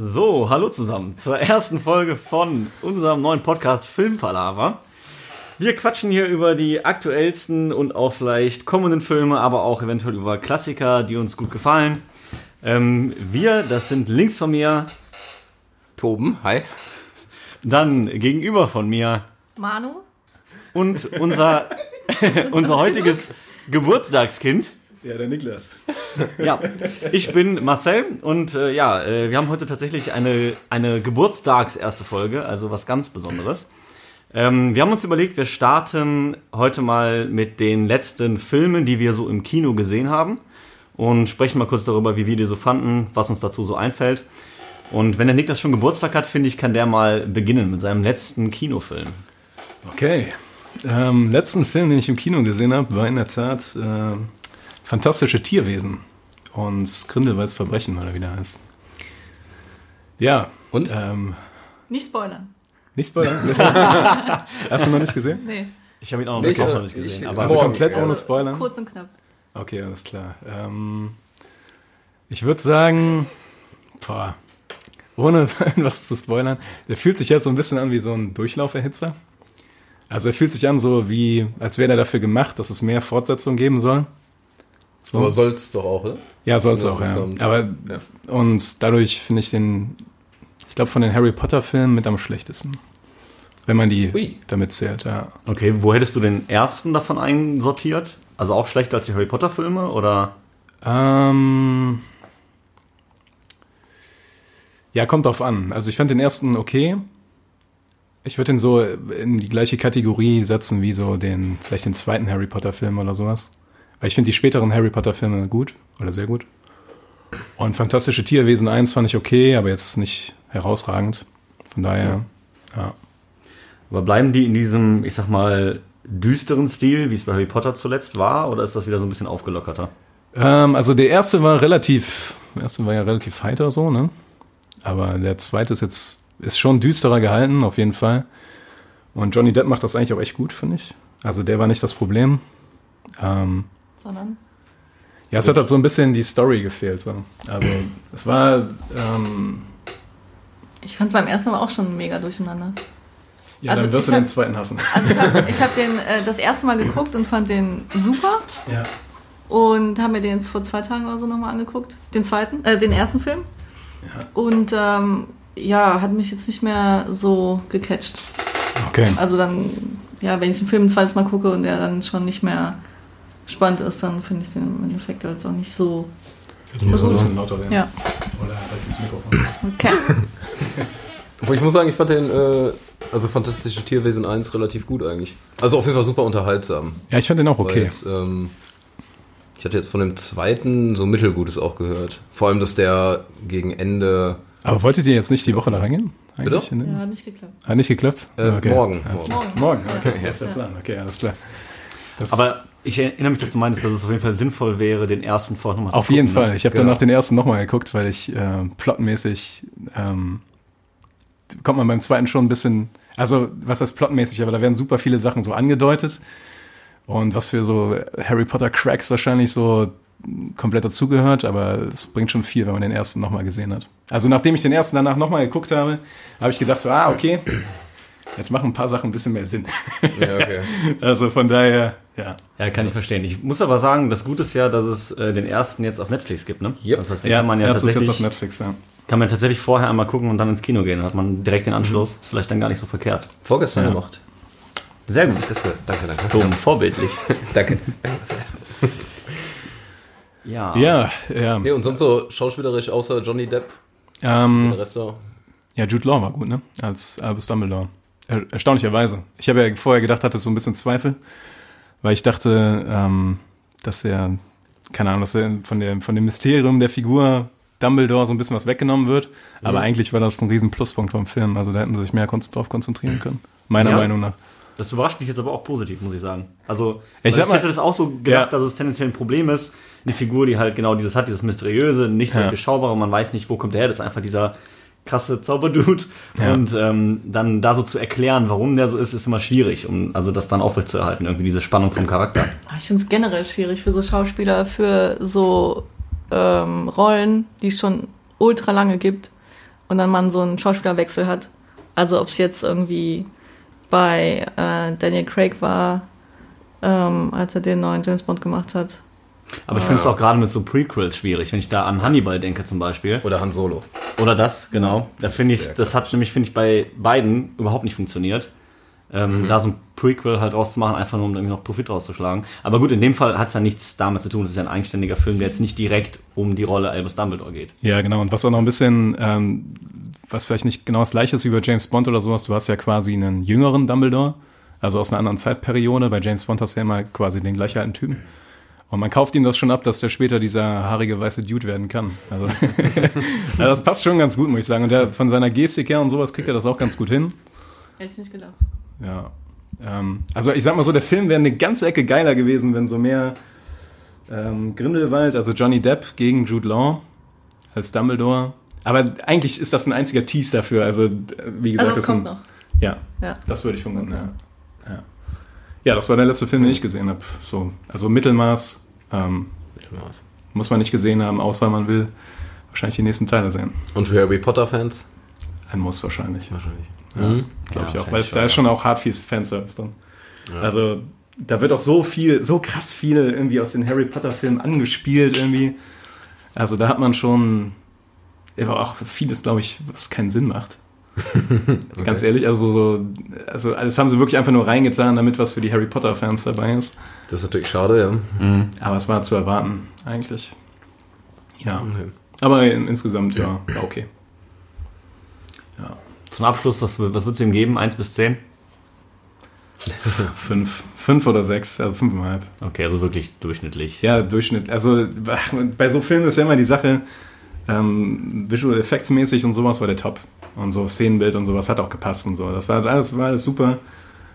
So, hallo zusammen zur ersten Folge von unserem neuen Podcast Filmpalava. Wir quatschen hier über die aktuellsten und auch vielleicht kommenden Filme, aber auch eventuell über Klassiker, die uns gut gefallen. Ähm, wir, das sind links von mir, Toben, hi. dann gegenüber von mir Manu? und unser, unser heutiges Geburtstagskind. Ja, der Niklas. Ja, ich bin Marcel und äh, ja, äh, wir haben heute tatsächlich eine, eine Geburtstagserste Folge, also was ganz Besonderes. Ähm, wir haben uns überlegt, wir starten heute mal mit den letzten Filmen, die wir so im Kino gesehen haben und sprechen mal kurz darüber, wie wir die so fanden, was uns dazu so einfällt. Und wenn der Niklas schon Geburtstag hat, finde ich, kann der mal beginnen mit seinem letzten Kinofilm. Okay. Ähm, letzten Film, den ich im Kino gesehen habe, war in der Tat äh, Fantastische Tierwesen und Grindelwalds Verbrechen, oder wie der heißt. Ja. Und? Ähm, Nicht spoilern. nicht spoilern. Hast du noch nicht gesehen? Nee, Ich habe ihn auch noch, äh, noch nicht gesehen, ich- aber Also komplett ohne Spoilern? kurz und knapp. Okay, alles klar. Ähm, ich würde sagen, boah, ohne was zu spoilern, der fühlt sich jetzt so ein bisschen an wie so ein Durchlauferhitzer. Also er fühlt sich an so wie, als wäre er dafür gemacht, dass es mehr Fortsetzung geben soll. So. Aber soll's doch auch, ne? Ja, soll es Das auch, ja. kommt. Aber Ja. und dadurch finde ich den, ich glaube von den Harry Potter Filmen mit am schlechtesten. Wenn man die Ui. damit zählt, ja. okay, wo hättest du den ersten davon einsortiert? Also auch schlechter als die Harry Potter Filme oder? Ähm, ja, kommt drauf an. Also ich fand den ersten okay. Ich würde den so in die gleiche Kategorie setzen wie so den, vielleicht den zweiten Harry Potter Film oder sowas. Weil ich finde die späteren Harry Potter Filme gut oder sehr gut. Und Fantastische Tierwesen 1 fand ich okay, aber jetzt nicht herausragend. Von daher, ja. Aber bleiben die in diesem, ich sag mal, düsteren Stil, wie es bei Harry Potter zuletzt war, oder ist das wieder so ein bisschen aufgelockerter? Ähm, also der erste war relativ, der erste war ja relativ heiter so, ne? Aber der zweite ist jetzt, ist schon düsterer gehalten, auf jeden Fall. Und Johnny Depp macht das eigentlich auch echt gut, finde ich. Also der war nicht das Problem. Ähm, Sondern ja, es hat halt so ein bisschen die Story gefehlt. So. Also es war, ähm, ich fand es beim ersten Mal auch schon mega durcheinander. ja, Also dann wirst du den hab- zweiten hassen. Also ich habe hab den äh, das erste Mal geguckt und fand den super Ja. und haben mir den jetzt vor zwei Tagen oder so nochmal angeguckt. Den zweiten, äh, den ersten Film. Und ähm, ja, hat mich jetzt nicht mehr so gecatcht. Okay. Also dann, ja, wenn ich einen Film ein zweites Mal gucke und der dann schon nicht mehr spannend ist, dann finde ich den im Endeffekt jetzt auch nicht so. Du musst So ein bisschen lauter werden. Ja, Oder halt ins Mikrofon. okay. Obwohl ich muss sagen, ich fand den, äh, also Fantastische Tierwesen 1 relativ gut eigentlich. Also auf jeden Fall super unterhaltsam. Ja, ich fand den auch okay. Jetzt, ähm, ich hatte jetzt von dem zweiten so Mittelgutes auch gehört. Vor allem, dass der gegen Ende, Aber wolltet ihr jetzt nicht die Woche da reingehen? Bitte? Ja, hat nicht geklappt. Hat nicht geklappt? Äh, morgen. Alles Morgen. klar. Morgen, okay, das ist der Plan. Okay, alles klar. Das Aber ich erinnere mich, dass du meintest, dass es auf jeden Fall sinnvoll wäre, den ersten vorher nochmal zu auf gucken. jeden ne? Fall. Ich habe Genau. danach den ersten nochmal geguckt, weil ich äh, plotmäßig ähm, kommt man beim zweiten schon ein bisschen, also was heißt plotmäßig, aber da werden super viele Sachen so angedeutet und was für so Harry Potter Cracks wahrscheinlich so komplett dazugehört, aber es bringt schon viel, wenn man den ersten nochmal gesehen hat. Also nachdem ich den ersten danach nochmal geguckt habe, habe ich gedacht so, ah, okay, jetzt machen ein paar Sachen ein bisschen mehr Sinn. Ja, okay. Also von daher, ja. Ja, kann ich verstehen. Ich muss aber sagen, das Gute ist ja, dass es äh, den ersten jetzt auf Netflix gibt, ne? Yep. Das heißt, den Ja, kann man ja erstes jetzt tatsächlich, auf Netflix, ja. kann man tatsächlich vorher einmal gucken und dann ins Kino gehen. Dann hat man direkt den Anschluss. Ist vielleicht dann gar nicht so verkehrt. Vorgestern Ja. gemacht. Sehr gut. ich das. Danke, danke. Tom, vorbildlich. Danke. Ja. Ja, ja. Nee, und sonst so schauspielerisch außer Johnny Depp, Ähm, da. Ja, Jude Law war gut, ne? Als Albus Dumbledore. Er, erstaunlicherweise. Ich habe ja vorher gedacht, hatte so ein bisschen Zweifel, weil ich dachte, ähm, dass er, keine Ahnung, dass er von, der, von dem Mysterium der Figur Dumbledore so ein bisschen was weggenommen wird. Aber eigentlich war das ein riesen Pluspunkt vom Film. Also da hätten sie sich mehr kon drauf konzentrieren können. Meiner Ja. Meinung nach. Das überrascht mich jetzt aber auch positiv, muss ich sagen. Also, Ich ich, mal- hätte das auch so gedacht, Ja. dass es tendenziell ein Problem ist. Eine Figur, die halt genau dieses hat, dieses Mysteriöse, nicht so Ja. durchschaubar und man weiß nicht, wo kommt der her. Das ist einfach dieser krasse Zauberdude. Ja. Und ähm, dann da so zu erklären, warum der so ist, ist immer schwierig, um also das dann aufrechtzuerhalten, irgendwie diese Spannung vom Charakter. Ah, Ich finde es generell schwierig für so Schauspieler, für so ähm, Rollen, die es schon ultra lange gibt und dann man so einen Schauspielerwechsel hat. Also ob es jetzt irgendwie bei äh, Daniel Craig war, ähm, als er den neuen James Bond gemacht hat. Aber ich finde es auch gerade mit so Prequels schwierig, wenn ich da an Hannibal denke zum Beispiel. Oder Han Solo. Oder das, genau. Da finde ich, das hat nämlich, finde ich, bei beiden überhaupt nicht funktioniert. Ähm, Da so ein Prequel halt rauszumachen, einfach nur um irgendwie noch Profit rauszuschlagen. Aber gut, in dem Fall hat es ja nichts damit zu tun. Es ist ja ein eigenständiger Film, der jetzt nicht direkt um die Rolle Albus Dumbledore geht. Ja, genau. Und was auch noch ein bisschen, ähm, was vielleicht nicht genau das gleiche ist wie bei James Bond oder sowas, du hast ja quasi einen jüngeren Dumbledore, also aus einer anderen Zeitperiode. Bei James Bond hast du ja immer quasi den gleich alten Typen. Und man kauft ihm das schon ab, dass der später dieser haarige weiße Dude werden kann. Also, also das passt schon ganz gut, muss ich sagen. Und der von seiner Gestik her und sowas kriegt er das auch ganz gut hin. Hätte ich nicht gedacht. Ja. Ähm, also ich sag mal so, der Film wäre eine ganze Ecke geiler gewesen, wenn so mehr ähm, Grindelwald, also Johnny Depp gegen Jude Law als Dumbledore. Aber eigentlich ist das ein einziger Tease dafür. Also äh, wie gesagt, Also das das kommt sind, noch. ja, Ja. das würde ich vermuten. Ja. Ja, das war der letzte Film, den ich gesehen habe. So, also Mittelmaß ähm, Mittelmaß. muss man nicht gesehen haben, außer man will wahrscheinlich die nächsten Teile sehen. Und für Harry Potter-Fans? Ein Muss wahrscheinlich. Wahrscheinlich. Ja, Mhm. glaube Ja, ich auch. Weil es, da schon, ist schon auch hart viel Fanservice drin. Also da wird auch so viel, so krass viel irgendwie aus den Harry Potter Filmen angespielt irgendwie. Also da hat man schon aber auch vieles, glaube ich, was keinen Sinn macht. Ganz ehrlich, also, so, also das haben sie wirklich einfach nur reingetan, damit was für die Harry Potter Fans dabei ist. Das ist natürlich schade, ja. Aber es war zu erwarten, eigentlich. Ja. Okay. Aber in, insgesamt, ja, war okay. Ja. Zum Abschluss, was, was würdest du ihm geben? Eins bis zehn? Fünf. Fünf oder sechs, also fünfeinhalb. Okay, also wirklich durchschnittlich. Ja, Durchschnitt. Also bei so Filmen ist ja immer die Sache, ähm, Visual Effects mäßig und sowas war der top. Und so Szenenbild und sowas hat auch gepasst und so. Das war alles, war alles super.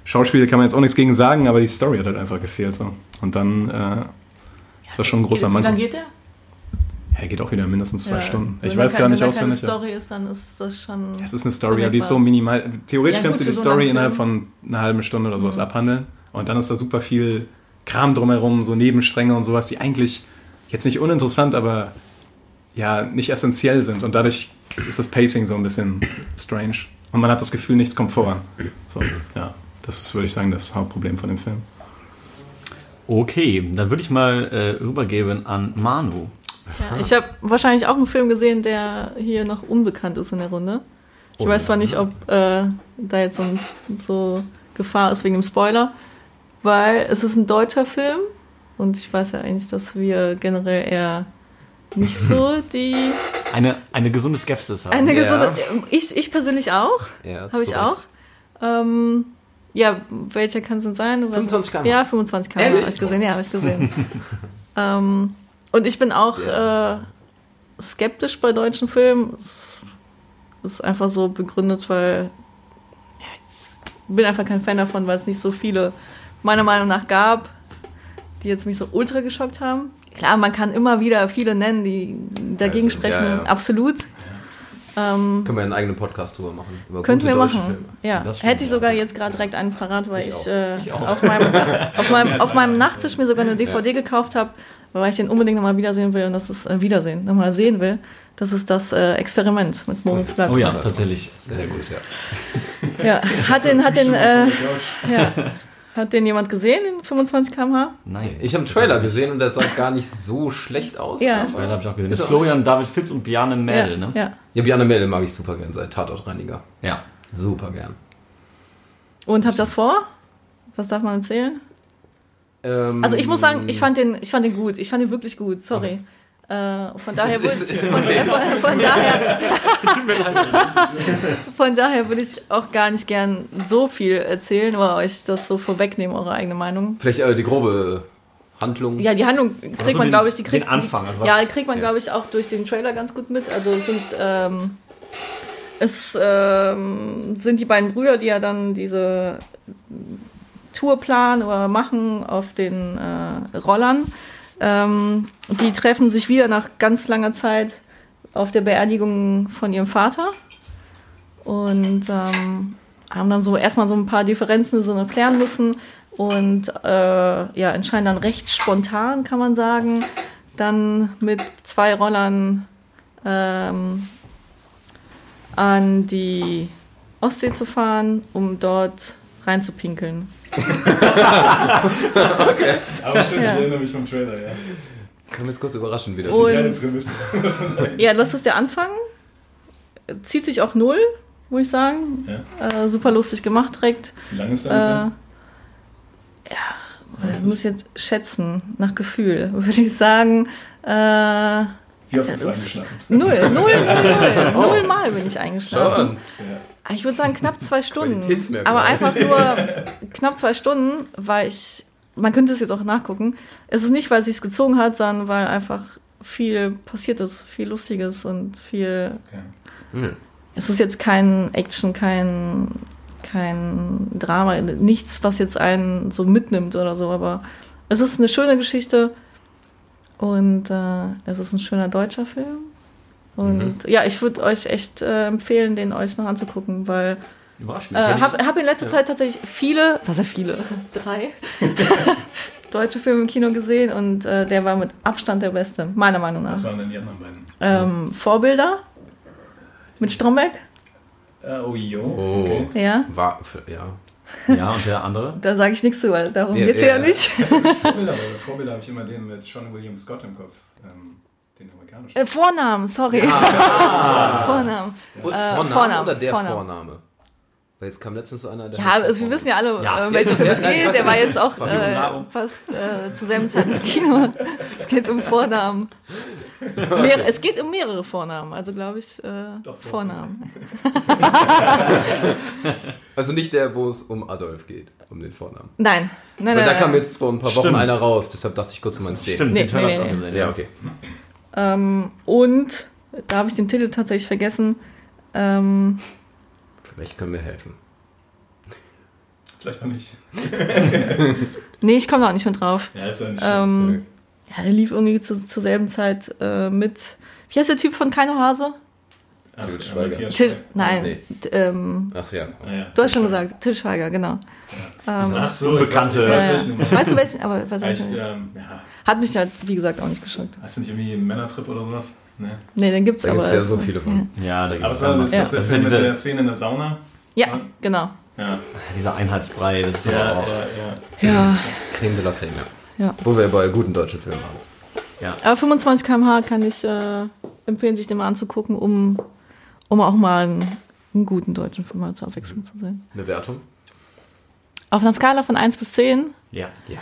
Schauspiel kann man jetzt auch nichts gegen sagen, aber die Story hat halt einfach gefehlt. So. Und dann äh, ist das schon ein großer Wie lange Mann. geht der? Ja, geht auch wieder mindestens zwei Ja. Stunden. Wenn Ich weiß gar nicht wenn da auswendig. Keine Story ist, dann ist das schon. Es ist eine Story, aber die ist so minimal. Theoretisch Ja, kannst du die so Story innerhalb von einer halben Stunde oder sowas abhandeln. Und dann ist da super viel Kram drumherum, so Nebenstränge und sowas, die eigentlich jetzt nicht uninteressant, aber ja, nicht essentiell sind. Und dadurch ist das Pacing so ein bisschen strange. Und man hat das Gefühl, nichts kommt voran. So, ja, das ist, würde ich sagen, das Hauptproblem von dem Film. Okay, dann würde ich mal äh, rübergeben an Manu. Ja, ich habe wahrscheinlich auch einen Film gesehen, der hier noch unbekannt ist in der Runde. Ich Oh weiß ja. zwar nicht, ob äh, da jetzt so, ein, so Gefahr ist wegen dem Spoiler, weil es ist ein deutscher Film und ich weiß ja eigentlich, dass wir generell eher nicht so die Eine, eine gesunde Skepsis haben. eine Ja. gesunde ich ich persönlich auch. Ja, habe ich auch. Ähm, ja welcher kann es denn sein? Du weißt- 25 km/h. ja 25 km habe ich gesehen. Ja habe ich gesehen. Ähm, und ich bin auch Ja. äh, skeptisch bei deutschen Filmen. Es ist einfach so begründet weil ja, ich bin einfach kein Fan davon weil es nicht so viele meiner Meinung nach gab die jetzt mich so ultra geschockt haben klar man kann immer wieder viele nennen die dagegen Also, sprechen ja, ja. absolut ähm, Können wir einen eigenen Podcast drüber machen. Über Könnten wir machen. Filme. Ja, hätte ich ja. sogar jetzt gerade direkt einen parat, weil Ich ich, auch. äh, Ich auch. auf, meinem, auf, meinem, auf meinem Nachttisch mir sogar eine DVD gekauft habe, weil ich den unbedingt nochmal wiedersehen will und das ist äh, Wiedersehen, nochmal sehen will. Das ist das äh, Experiment mit Moritz Blatt. Oh ja, tatsächlich. Sehr gut, ja. Ja, hat den, hat den, äh, ja, hat den jemand gesehen, den 25 km/h? Nein. Ich habe einen Trailer gesehen und der sah gar nicht so schlecht aus. Ja. Trailer habe ich auch gesehen. Ist Das ist Florian David Fitz und Bjarne Mädel, ja, ne? ja. Ja, Bjarne Mädel mag ich super gern, seit Tatortreiniger. Ja. Super gern. Und habt das vor? Was darf man erzählen? Ähm, Also ich muss sagen, ich fand den, ich fand den gut. Ich fand den wirklich gut. Sorry. Äh, von daher würde von, daher von daher würde ich auch gar nicht gern so viel erzählen oder euch das so vorwegnehmen, eure eigene Meinung. Vielleicht äh, die grobe Handlung. Ja, die Handlung kriegt Also man, den- glaube ich, die kriegt den Anfang, also was- ja, die kriegt man, ja. glaube ich, auch durch den Trailer ganz gut mit. Also es sind ähm, es ähm, sind die beiden Brüder, die ja dann diese Tour planen oder machen auf den äh, Rollern. Ähm, die treffen sich wieder nach ganz langer Zeit auf der Beerdigung von ihrem Vater und ähm, haben dann so erstmal so ein paar Differenzen so noch klären müssen und äh, ja, entscheiden dann recht spontan, kann man sagen, dann mit zwei Rollern ähm, an die Ostsee zu fahren, um dort reinzupinkeln. Aber stimmt, Ja. ich erinnere mich vom Trailer, ja. Kann mich jetzt kurz überraschen, wie das Und- Keine Prämisse. Ja, das ist der Anfang. Zieht sich auch null, muss ich sagen. Äh, super lustig gemacht direkt. Wie lange ist Äh, der ja, Film? ich muss jetzt schätzen, nach Gefühl. Würde ich sagen, äh, Wie oft bist du eingeschlafen? null, null, null, null. Null Mal bin ich eingeschlafen. an. Ah, Ich würde sagen knapp zwei Stunden. Aber einfach nur knapp zwei Stunden, weil ich, man könnte es jetzt auch nachgucken. Es ist nicht, weil es sich gezogen hat, sondern weil einfach viel passiert ist, viel Lustiges und viel. Okay. Hm. Es ist jetzt kein Action, kein, kein Drama, nichts, was jetzt einen so mitnimmt oder so, aber es ist eine schöne Geschichte und äh, es ist ein schöner deutscher Film. Und ja, ich würde euch echt äh, empfehlen, den euch noch anzugucken, weil Überrascht mich. äh, ich- habe hab in letzter Zeit tatsächlich viele, was ja viele, drei deutsche Filme im Kino gesehen und äh, der war mit Abstand der beste, meiner Meinung nach. Was waren denn die anderen beiden? Ähm, Vorbilder mit Stromberg, Äh, oh, jo. Oh. Okay. ja. War, ja. Ja, und der andere? Da sage ich nichts zu, weil darum Ja, geht's ja, ja, ja. nicht. Du nicht Vorbilder? Habe ich immer den mit Sean William Scott im Kopf. Ähm, den amerikanischen. Äh, Vornamen, sorry. Vornamen. Und Äh, Vorname Vorname, oder der Vorname. Weil jetzt kam letztens so einer, der Ja, also wir wissen ja alle, Ja. äh, welches Film es geht. Der war jetzt auch äh, fast äh, zur selben Zeit im Kino. Es geht um Vornamen. Mehr, es geht um mehrere Vornamen, also glaube ich äh, Doch, Vornamen. Also nicht der, wo es um Adolf geht, um den Vornamen. Nein, nein, Weil nein. da kam jetzt vor ein paar Wochen Stimmt. einer raus, deshalb dachte ich kurz, du meinst den. Stimmt, Nee, den nee, nee, ich gesehen. Ja, okay. Ähm, und da habe ich den Titel tatsächlich vergessen. Ähm, Vielleicht können wir helfen. Vielleicht noch nicht. nee, ich komme da auch nicht mehr drauf. Ja, ist ja nicht Ähm, ja, der lief irgendwie zu, zur selben Zeit äh, mit. Wie heißt der Typ von Keino Hase? Ach, Til äh, Schweiger. Til, nein, Nee. ähm, Ach ja. Ah, ja. du hast schon gesagt, Til Schweiger, genau. Ähm, Ach so, Unbekannte. Ich weiß, ja, weiß, ja. Weißt du welchen? Aber was Ja, ich, ähm, ja. Hat mich halt, wie gesagt, auch nicht geschockt. Hast du nicht irgendwie einen Männertrip oder sowas? Ne. Nee, den gibt's Da aber. gibt es ja so viele von. Ja, da Aber gibt's es war das, Ja. Das ist ja mit der diese, Szene in der Sauna. Ja, genau. Ja, dieser Einheitsbrei, das ist ja, aber auch. ja, ja. Ja, Creme de la Creme, ja. ja. Wo wir bei guten deutschen Filmen waren. Aber 25 km/h kann ich äh, empfehlen, sich den mal anzugucken, um, um auch mal einen, einen guten deutschen Film mal zur Abwechslung zu sehen. Eine Wertung? Auf einer Skala von 1 bis 10. Ja. Ja.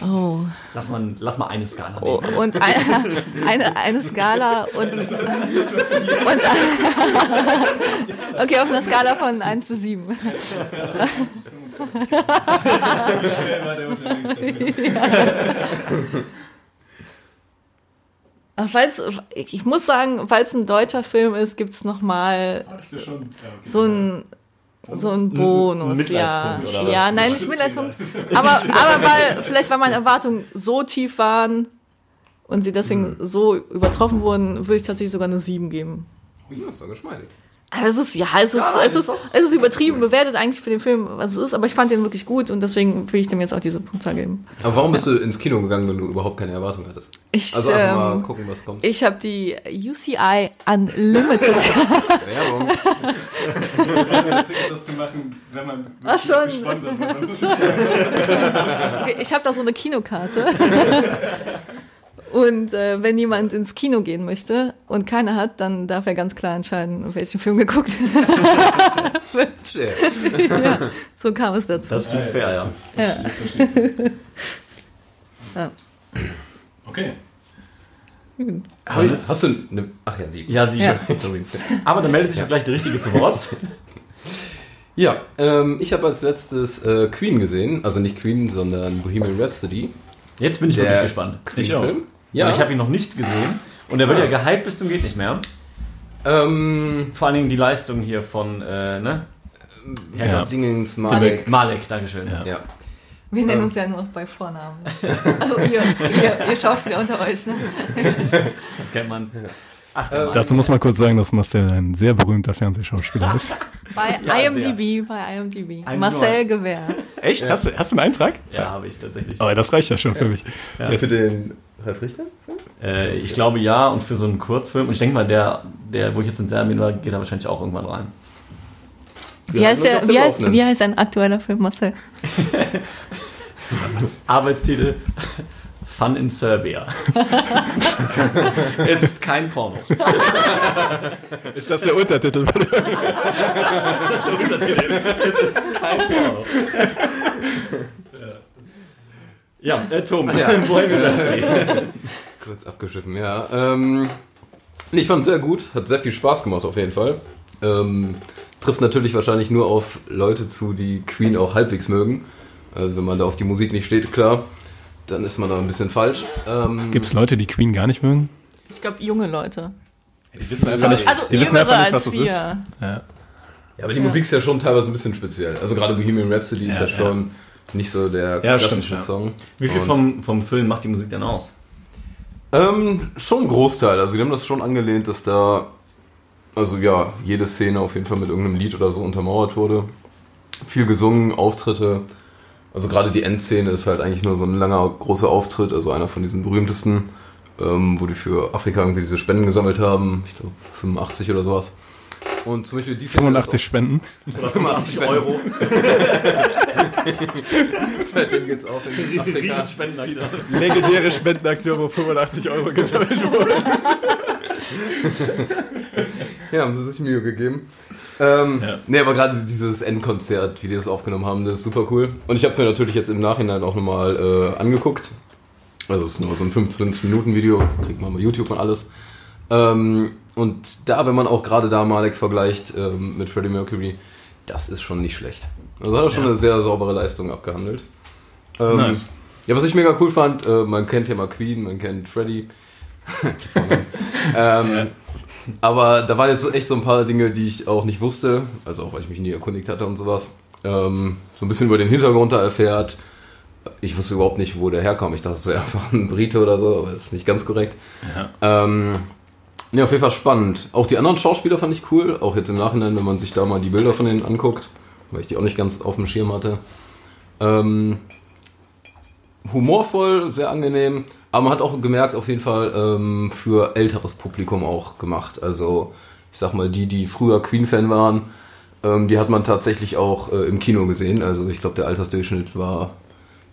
Oh. Lass mal, lass mal eine Skala oh und eine, eine, eine Skala und. und okay, auf einer Skala von 1 bis 7. Schnell war der unterwegs. der Film. Aber falls, ich muss sagen, falls es ein deutscher Film ist, gibt es nochmal so ein so ein Bonus, Ein ja. Ja, nein, nicht Mitleidspunkt. Aber, aber weil, vielleicht weil meine Erwartungen so tief waren und sie deswegen so übertroffen wurden, würde ich tatsächlich sogar eine 7 geben. Oh, ja, ist doch geschmeidig. Aber es ist, ja, es ist, Ja, es ist ist, es ist übertrieben bewertet eigentlich für den Film, was es ist, aber ich fand den wirklich gut und deswegen will ich dem jetzt auch diese Punktzahl geben. Aber warum bist du ins Kino gegangen, wenn du überhaupt keine Erwartung hattest? Ich, Also einfach mal ähm, gucken, was kommt. ich habe die UCI Unlimited. Werbung. Das zu machen, wenn man Ach, wirklich schon. gesponsert wird. Okay, ich habe da so eine Kinokarte. Und äh, wenn jemand ins Kino gehen möchte und keine hat, dann darf er ganz klar entscheiden, welchen Film geguckt wird. Ja. ja, so kam es dazu. Das klingt fair, ja. Ja. Ich. Ja. Okay. Ich- Hast du eine. Ach ja, sieben. Ja, sicher. Ja. Aber dann meldet sich auch gleich der Richtige zu Wort. Ja, ähm, ich habe als letztes äh, Queen gesehen. Also nicht Queen, sondern Bohemian Rhapsody. Jetzt bin ich Der wirklich gespannt. Queen-Film. Ja. Ja. Ich habe ihn noch nicht gesehen. Und er wird ja gehypt bis zum geht nicht mehr. Ähm, Vor allen Dingen die Leistung hier von, äh, ne? ja. Dingens, Malek. Malek. Dankeschön. Ja. Ja. Wir nennen Ähm. uns ja nur noch bei Vornamen. Also ihr, ihr, ihr Schauspieler unter euch. Ne? Das kennt man. Ach, Äh. Dazu muss man kurz sagen, dass Marcel ein sehr berühmter Fernsehschauspieler ist. Bei Ja, IMDb, bei IMDb. Ein Marcel Gewehr. Echt? Hast, du, hast du einen Eintrag? Ja, habe ich tatsächlich. Aber das reicht ja schon für mich. Für den Ralf Richter? Äh, ich glaube ja, und für so einen Kurzfilm. Und ich denke mal, der, der, wo ich jetzt in Serbien war, geht da wahrscheinlich auch irgendwann rein. Wie heißt, der, wie, heißt, wie heißt dein aktueller Film, Marcel? Arbeitstitel Fun in Serbia. es ist kein Porno. Ist das der Untertitel? Es ist kein Porno. Ja, äh, Tom, ja. wohin ist das? Kurz abgeschiffen, ja. Ähm, ich fand sehr gut, hat sehr viel Spaß gemacht auf jeden Fall. Ähm, trifft natürlich wahrscheinlich nur auf Leute zu, die Queen auch halbwegs mögen. Also wenn man da auf die Musik nicht steht, klar, dann ist man da ein bisschen falsch. Ähm, Gibt es Leute, die Queen gar nicht mögen? Ich glaube, junge Leute. Die wissen einfach nicht, Also die wissen jüngere einfach nicht was als das wir. ist. Ja. Ja, aber die Musik ist ja schon teilweise ein bisschen speziell. Also gerade Bohemian Rhapsody ist Ja, ja schon nicht so der Ja, klassische stimmt, ja. Song. Wie viel Und- vom, vom Film macht die Musik denn aus? Ähm, schon ein Großteil. Also die haben das schon angelehnt, dass da, also ja, jede Szene auf jeden Fall mit irgendeinem Lied oder so untermauert wurde. Viel gesungen, Auftritte. Also gerade die Endszene ist halt eigentlich nur so ein langer, großer Auftritt, also einer von diesen berühmtesten, ähm, wo die für Afrika irgendwie diese Spenden gesammelt haben. Ich glaube 85 oder sowas. Und zum Beispiel die Szene 85 Spenden. ist auch 85 Euro. Seitdem geht's auch in Afrika. Spendenaktion. Legendäre Spendenaktion, wo 85 Euro gesammelt wurden. Ja, haben sie sich Mühe gegeben. Ähm, Ja. Nee, aber gerade dieses Endkonzert, wie die das aufgenommen haben, das ist super cool. Und ich habe es mir natürlich jetzt im Nachhinein auch nochmal äh, angeguckt. Also es ist nur so ein 25-Minuten-Video, kriegt man bei YouTube und alles. Ähm, und da, wenn man auch gerade da Malek vergleicht ähm, mit Freddie Mercury, das ist schon nicht schlecht. Also hat er schon Ja. eine sehr saubere Leistung abgehandelt. Ähm, Nice. Ja, was ich mega cool fand, äh, man kennt ja mal Queen, man kennt Freddie. ähm, Aber da waren jetzt so echt so ein paar Dinge, die ich auch nicht wusste, also auch weil ich mich nie erkundigt hatte und sowas. Ähm, so ein bisschen über den Hintergrund da erfährt. Ich wusste überhaupt nicht, wo der herkam. Ich dachte, es wäre einfach ein Brite oder so, aber das ist nicht ganz korrekt. Ja. Ähm, ja, auf jeden Fall spannend. Auch die anderen Schauspieler fand ich cool, auch jetzt im Nachhinein, wenn man sich da mal die Bilder von denen anguckt, weil ich die auch nicht ganz auf dem Schirm hatte. Ähm, humorvoll, sehr angenehm, aber man hat auch gemerkt, auf jeden Fall ähm, für älteres Publikum auch gemacht. Also, ich sag mal, die, die früher Queen-Fan waren, ähm, die hat man tatsächlich auch äh, im Kino gesehen. Also, ich glaube, der Altersdurchschnitt war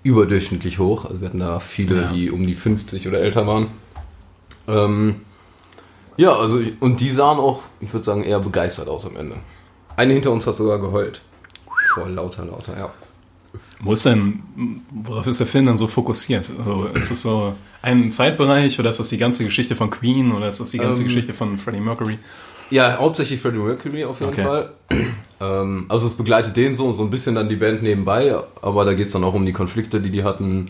überdurchschnittlich hoch. Also, wir hatten da viele, Ja. die um die 50 oder älter waren. Ähm, ja, also, ich- und die sahen auch, ich würde sagen, eher begeistert aus am Ende. Eine hinter uns hat sogar geheult. Vor lauter, lauter, ja. Wo ist denn, worauf ist der Film dann so fokussiert? Also ist es so ein Zeitbereich oder ist das die ganze Geschichte von Queen oder ist das die ganze Ähm, Geschichte von Freddie Mercury? Ja, hauptsächlich Freddie Mercury auf jeden Okay. Fall. Ähm, also es begleitet den so, so ein bisschen dann die Band nebenbei, aber da geht es dann auch um die Konflikte, die die hatten,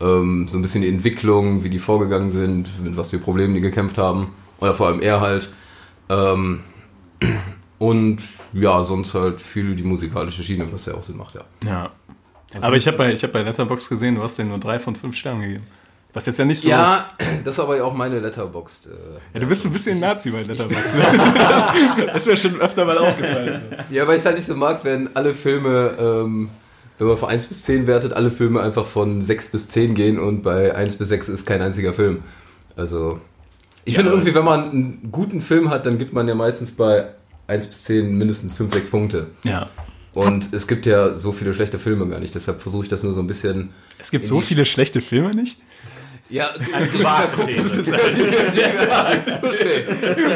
ähm, so ein bisschen die Entwicklung, wie die vorgegangen sind, mit was für Problemen die gekämpft haben, oder vor allem er halt. Ähm, und ja, sonst halt viel die musikalische Schiene, was ja auch Sinn macht, ja. Ja. Aber ich habe bei, ich hab bei Letterboxd gesehen, du hast denen nur drei von fünf Sternen gegeben. Was jetzt ja nicht so. Ja, das ist aber ja auch meine Letterboxd. Äh, Ja, du bist ein bisschen Nazi bei Letterboxd. das das ist mir schon öfter mal aufgefallen. Ja, weil ich halt nicht so mag, wenn alle Filme, ähm, wenn man von 1 bis 10 wertet, alle Filme einfach von 6 bis 10 gehen und bei 1 bis 6 ist kein einziger Film. Also, ich Ja, finde irgendwie, wenn man einen guten Film hat, dann gibt man ja meistens bei 1 bis 10 mindestens 5, 6 Punkte. Ja. Und es gibt ja so viele schlechte Filme gar nicht, deshalb versuche ich das nur so ein bisschen. Es gibt so viele schlechte Filme nicht? Ja, die, die, These. die,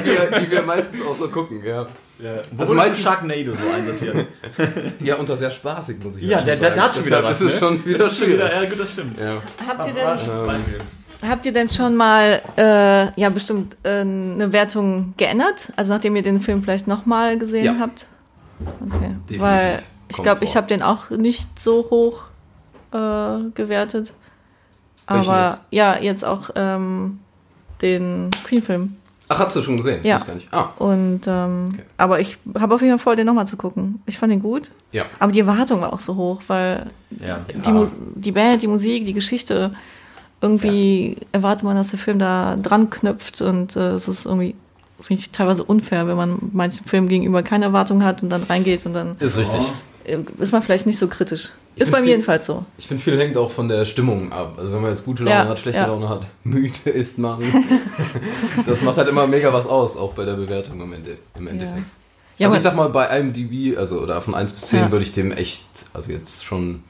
wir, die wir meistens auch so gucken, ja. Wo Also also meistens- Sharknado so einsortiert? Ja, unter sehr spaßig, muss ich Ja, schon der- der sagen. hat schon wieder was, ist ne? schon wieder Das ist schon wieder, schwierig. ja, gut, das stimmt. Ja. Habt ihr denn, Beispiel. Habt ihr denn schon mal, äh, ja, bestimmt äh, eine Wertung geändert? Also nachdem ihr den Film vielleicht nochmal gesehen Ja. habt? Okay. Definitiv. Weil ich glaube, ich habe den auch nicht so hoch äh, gewertet. Aber jetzt? ja, jetzt auch ähm, den Queen-Film. Ach, hast du schon gesehen? Ja. Weiß gar nicht. Ah, Und ähm, Okay. aber ich habe auf jeden Fall vor, den nochmal zu gucken. Ich fand den gut. ja. Aber die Erwartung war auch so hoch, weil Ja. die, Mu die Band, die Musik, die Geschichte, irgendwie erwartet man, dass der Film da dran knüpft und äh, es ist irgendwie, finde ich, teilweise unfair, wenn man manchen Film gegenüber keine Erwartung hat und dann reingeht und dann Ist richtig. äh, ist man vielleicht nicht so kritisch. Ist bei mir viel- jedenfalls so. Ich finde, viel hängt auch von der Stimmung ab. Also wenn man jetzt gute Laune Ja, hat, schlechte ja. Laune hat, müde ist man. das macht halt immer mega was aus, auch bei der Bewertung im, Ende, im Endeffekt. Ja, also ich sag mal, bei IMDb, also oder von 1 bis 10 Ja. würde ich dem echt, also jetzt schon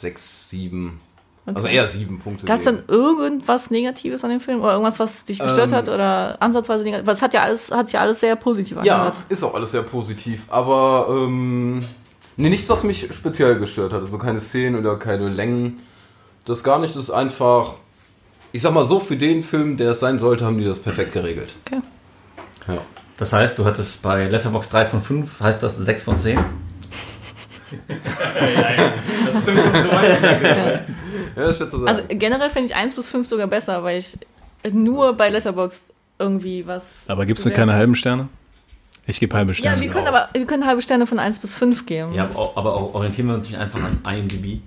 6, 7, also Okay. eher 7 Punkte Gab es dann irgendwas Negatives an dem Film oder irgendwas, was dich gestört Ähm, hat oder ansatzweise negativ? Weil es hat ja alles, hat sich ja alles sehr positiv Ja, angehört. ist auch alles sehr positiv, aber ähm, nee, nichts, was mich speziell gestört hat. Also keine Szenen oder keine Längen. Das gar nicht, das ist einfach, ich sag mal so, für den Film, der es sein sollte, haben die das perfekt geregelt. Okay. Ja. Das heißt, du hattest bei Letterbox 3 von 5, heißt das 6 von 10? Ja, das schwer zu sagen. Also generell finde ich 1 bis 5 sogar besser, weil ich nur bei Letterboxd irgendwie was. Aber gibt es keine halben Sterne? Ich gebe halbe Sterne. Ja, wir können aber wir können halbe Sterne von 1 bis 5 geben. Ja, aber, orientieren wir uns nicht einfach an IMDb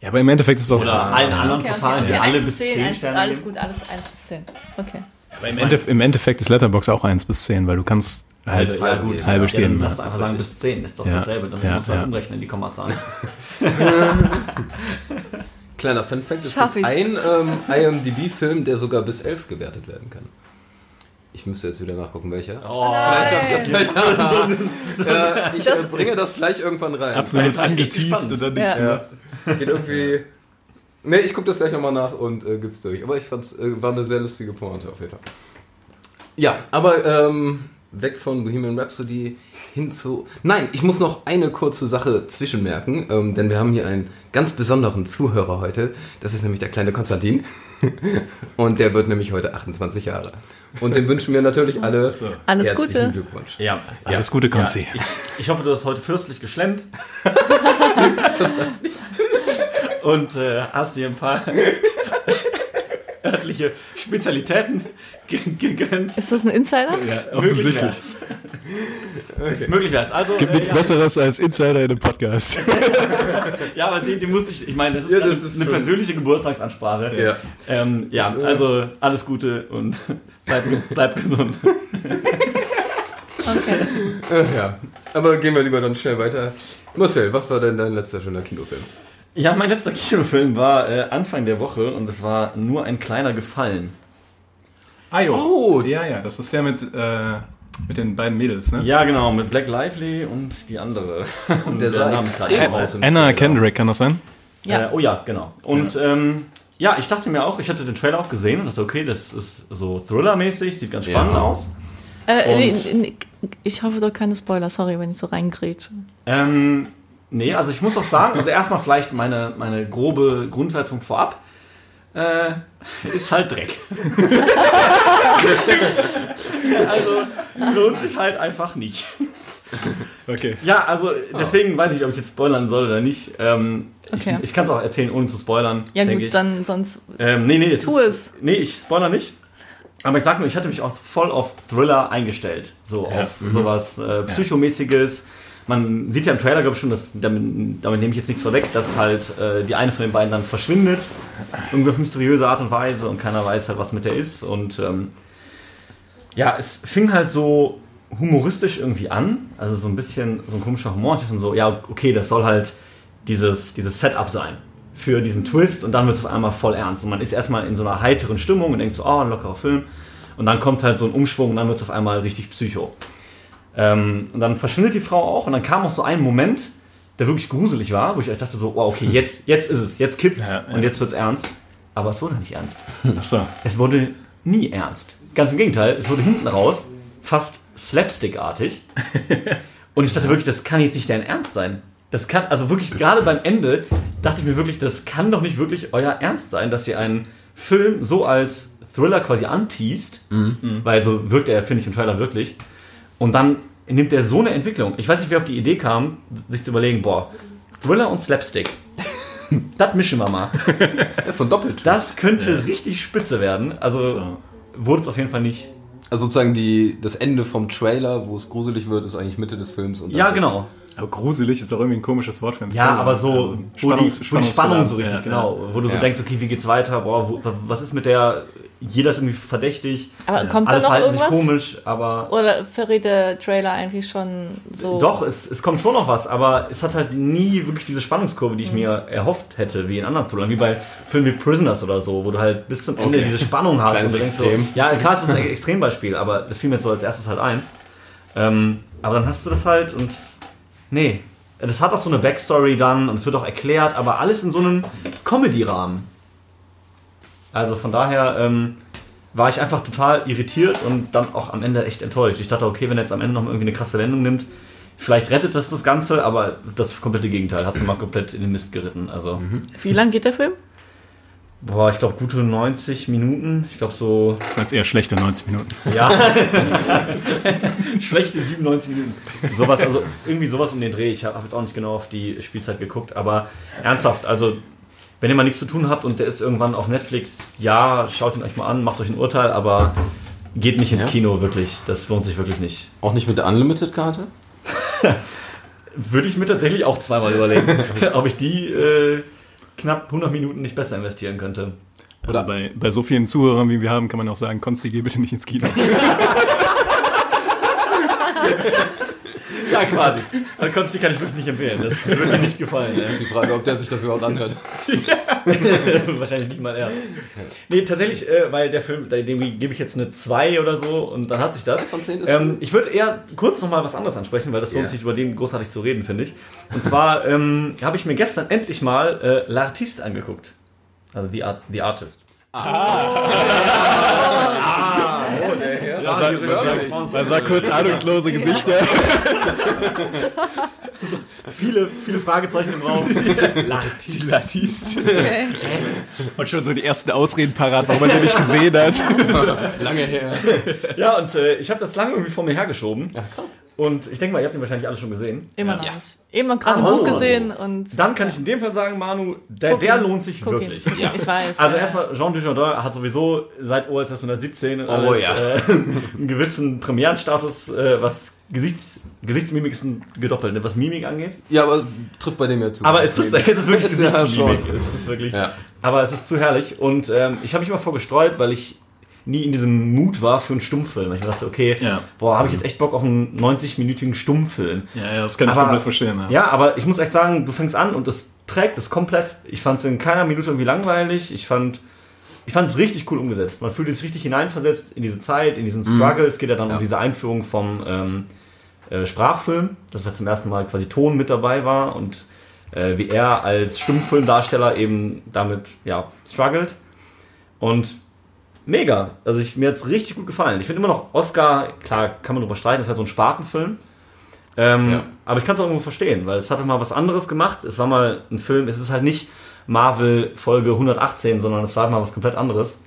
Ja, aber im Endeffekt ist es auch oder allen anderen Okay, okay, Portalen, okay. die alle 1 bis 10 1 Sterne Alles geben. gut, alles 1 bis 10. Okay. Aber im, Ende, im Endeffekt ist Letterbox auch 1 bis 10, weil du kannst halt Halbe, ja, gut. halbe Ja, dann geben. lass Ja. einfach sagen bis 10, ist doch Ja. dasselbe. Dann Ja, musst du halt ja. umrechnen, die Kommazahlen. Kleiner Fun Fact, es Schaff gibt ich's. einen ähm, IMDb-Film, der sogar bis 11 gewertet werden kann. Ich müsste jetzt wieder nachgucken, welcher. Oh, Vielleicht schaffe ich das gleich. äh, ich Das- bringe das gleich irgendwann rein. Absolut angeteased und dann nichts Ja. mehr. Ja. Geht irgendwie. Ne, ich gucke das gleich nochmal nach und äh, gib's durch. Aber ich fand's, äh, war eine sehr lustige Pointe auf jeden Fall. Ja, aber ähm, weg von Bohemian Rhapsody hin zu. Nein, ich muss noch eine kurze Sache zwischenmerken, ähm, denn wir haben hier einen ganz besonderen Zuhörer heute. Das ist nämlich der kleine Konstantin. und der wird nämlich heute 28 Jahre. Und dem wünschen wir natürlich alle Alles herzlichen Gute. Glückwunsch. ja. Alles Gute, Konzi. Ja, ich, ich hoffe, du hast heute fürstlich geschlemmt. Und äh, hast dir ein paar örtliche Spezialitäten gegönnt. Ist das ein Insider? Ja, möglich offensichtlich. Okay. Möglich wär's. Also, Gibt äh, nichts ja, Besseres als Insider in einem Podcast. ja, aber den, den musste ich, ich meine, das ist, Ja, das ist eine persönliche Geburtstagsansprache. Ja. Ähm, ja, Das, äh, also alles Gute und bleib, ge- bleib gesund. Okay. Äh, ja. Aber gehen wir lieber dann schnell weiter. Marcel, was war denn dein letzter schöner Kinofilm? Ja, mein letzter Kinofilm war äh, Anfang der Woche und es war nur ein kleiner Gefallen. Ah, jo. Oh. ja, ja, das ist ja mit, äh, mit den beiden Mädels, ne? Ja, genau, mit Black Lively und die andere. Und Der sah Name ist extrem aus. Anna Trailer. Kendrick, kann das sein? Ja. Äh, oh ja, genau. Und ähm, ja, ich dachte mir auch, ich hatte den Trailer auch gesehen und dachte, okay, das ist so Thriller-mäßig, sieht ganz spannend Ja. aus. Äh, Und- nee, nee, ich hoffe doch keine Spoiler, sorry, wenn ich so reingrätsche. Ähm, nee, also ich muss auch sagen, also erstmal vielleicht meine, meine grobe Grundwertung vorab. Äh, ist halt Dreck. also lohnt sich halt einfach nicht. Okay. Ja, also deswegen weiß ich nicht, ob ich jetzt spoilern soll oder nicht. Ähm, Okay. Ich, ich kann es auch erzählen, ohne zu spoilern. Ja denke gut, ich. dann sonst. Ähm, nee, nee, es Tu ist, es. Nee, ich spoiler nicht. Aber ich sag nur, ich hatte mich auch voll auf Thriller eingestellt. So Ja. auf sowas äh, Psychomäßiges. Man sieht ja im Trailer, glaube ich, schon, dass, damit, damit nehme ich jetzt nichts vorweg, dass halt äh, die eine von den beiden dann verschwindet. Irgendwie auf mysteriöse Art und Weise und keiner weiß halt, was mit der ist. Und ähm, ja, es fing halt so humoristisch irgendwie an. Also so ein bisschen so ein komischer Humor. Ich so, ja, okay, das soll halt dieses, dieses Setup sein für diesen Twist und dann wird es auf einmal voll ernst. Und man ist erstmal in so einer heiteren Stimmung und denkt so, oh, ein lockerer Film. Und dann kommt halt so ein Umschwung und dann wird es auf einmal richtig psycho. Ähm, und dann verschwindet die Frau auch und dann kam auch so ein Moment, der wirklich gruselig war, wo ich dachte so, wow, okay, jetzt, jetzt ist es, jetzt kippt's Ja, ja. und jetzt wird's ernst. Aber es wurde nicht ernst. Achso. Es wurde nie ernst. Ganz im Gegenteil, es wurde hinten raus fast slapstickartig. Und ich dachte wirklich, das kann jetzt nicht dein Ernst sein. Das kann, also wirklich, gerade beim Ende dachte ich mir wirklich, das kann doch nicht wirklich euer Ernst sein, dass ihr einen Film so als Thriller quasi anteast, weil so wirkt er, finde ich, im Trailer wirklich. Und dann nimmt er so eine Entwicklung. Ich weiß nicht, wer auf die Idee kam, sich zu überlegen, boah, Thriller und Slapstick. das mischen wir mal. Jetzt so ein Doppeltwist. Das könnte richtig spitze werden. Also So. wurde es auf jeden Fall nicht. Also sozusagen die, das Ende vom Trailer, wo es gruselig wird, ist eigentlich Mitte des Films. Ja, genau. Aber gruselig ist doch irgendwie ein komisches Wort für einen Ja, Film. aber so, Also, wo die, wo die Spannung so richtig, Ja, genau. Wo du so Ja. denkst, okay, wie geht's weiter? Boah, wo, was ist mit der jeder ist irgendwie verdächtig. Aber kommt da Alle noch verhalten sich irgendwas? komisch, aber Oder verrät der Trailer eigentlich schon so? Doch, es, es kommt schon noch was, aber es hat halt nie wirklich diese Spannungskurve, die ich Mhm. mir erhofft hätte, wie in anderen Thrillern, wie bei Filmen wie Prisoners oder so, wo du halt bis zum Ende Okay. diese Spannung hast. Kleines und du denkst Extrem. So, ja, klar, es ist ein Extrembeispiel, aber das fiel mir jetzt so als erstes halt ein. Ähm, aber dann hast du das halt und nee, das hat auch so eine Backstory dann und es wird auch erklärt, aber alles in so einem Comedy-Rahmen. Also von daher ähm, war ich einfach total irritiert und dann auch am Ende echt enttäuscht. Ich dachte, okay, wenn er jetzt am Ende noch irgendwie eine krasse Wendung nimmt, vielleicht rettet das das Ganze, aber das komplette Gegenteil hat sie mal komplett in den Mist geritten. Also, Wie lang geht der Film? boah, ich glaube, gute 90 Minuten. Ich glaube, so, Als eher schlechte 90 Minuten. ja. Schlechte 97 Minuten. Sowas, also irgendwie sowas um den Dreh. Ich habe jetzt auch nicht genau auf die Spielzeit geguckt, aber ernsthaft, also. Wenn ihr mal nichts zu tun habt und der ist irgendwann auf Netflix, ja, schaut ihn euch mal an, macht euch ein Urteil, aber geht nicht ins Ja? Kino, wirklich. Das lohnt sich wirklich nicht. Auch nicht mit der Unlimited-Karte? Würde ich mir tatsächlich auch zweimal überlegen, ob ich die äh, knapp 100 Minuten nicht besser investieren könnte. Also Oder- bei, bei so vielen Zuhörern, wie wir haben, kann man auch sagen, Konsti, geh bitte nicht ins Kino. Ja, quasi. Also Konsti kann ich wirklich nicht empfehlen. Das würde dir nicht gefallen. Ist die Frage, ob der sich das überhaupt anhört. Wahrscheinlich nicht mal er. Nee, tatsächlich, äh, weil der Film, dem gebe ich jetzt eine 2 oder so und dann hat sich das. Von 10 ist Ähm, ich würde eher kurz noch mal was anderes ansprechen, weil das lohnt Ja. sich über den großartig zu reden, finde ich. Und zwar ähm, habe ich mir gestern endlich mal äh, L'Artiste angeguckt. Also The, Art, The Artist. Ja, Man sah kurz ahnungslose Gesichter. viele, viele Fragezeichen im Raum. Die Latiste. Und schon so die ersten Ausreden parat, warum man den nicht gesehen hat. lange her. Ja, und äh, ich habe das lange irgendwie vor mir hergeschoben. Und ich denke mal, ihr habt ihn wahrscheinlich alle schon gesehen. Immer noch nicht. Eben noch gerade Ah, ein Buch oh. gesehen und. Dann kann ich in dem Fall sagen, Manu, der, Guck der ihn. lohnt sich Guck ihn. wirklich. Ich weiß. Also ja. erstmal, Jean Dujardin hat sowieso seit OSS 117 und Oh, alles, ja. äh, einen gewissen Premierenstatus, äh, was Gesichts, Gesichtsmimik ist ein gedoppelt, ne, was Mimik angeht. Ja, aber trifft bei dem ja zu. Aber es ist, es ist wirklich ja Gesichtsmimik. schon. es ist wirklich, Ja. Aber es ist zu herrlich und ähm, ich habe mich immer vorgestreut, weil ich nie in diesem Mut war für einen Stummfilm. Ich dachte, okay, Ja. boah, habe ich jetzt echt Bock auf einen 90-minütigen Stummfilm. Ja, ja, das kann ich Aber- komplett verstehen. Ja. Ja, aber ich muss echt sagen, du fängst an und es trägt es komplett. Ich fand es in keiner Minute irgendwie langweilig. Ich fand ich fand es richtig cool umgesetzt. Man fühlt sich richtig hineinversetzt in diese Zeit, in diesen Struggle. Es geht ja dann Ja. um diese Einführung vom ähm, äh, Sprachfilm, dass er zum ersten Mal quasi Ton mit dabei war und äh, wie er als Stummfilmdarsteller eben damit ja, struggelt. Und mega. Also ich, mir hat es richtig gut gefallen. Ich finde immer noch Oscar, klar, kann man drüber streiten, ist halt so ein Spartenfilm. Ähm, Ja. Aber ich kann es auch irgendwo verstehen, weil es hatte mal was anderes gemacht. Es war mal ein Film, es ist halt nicht Marvel Folge 118, sondern es war mal was komplett anderes.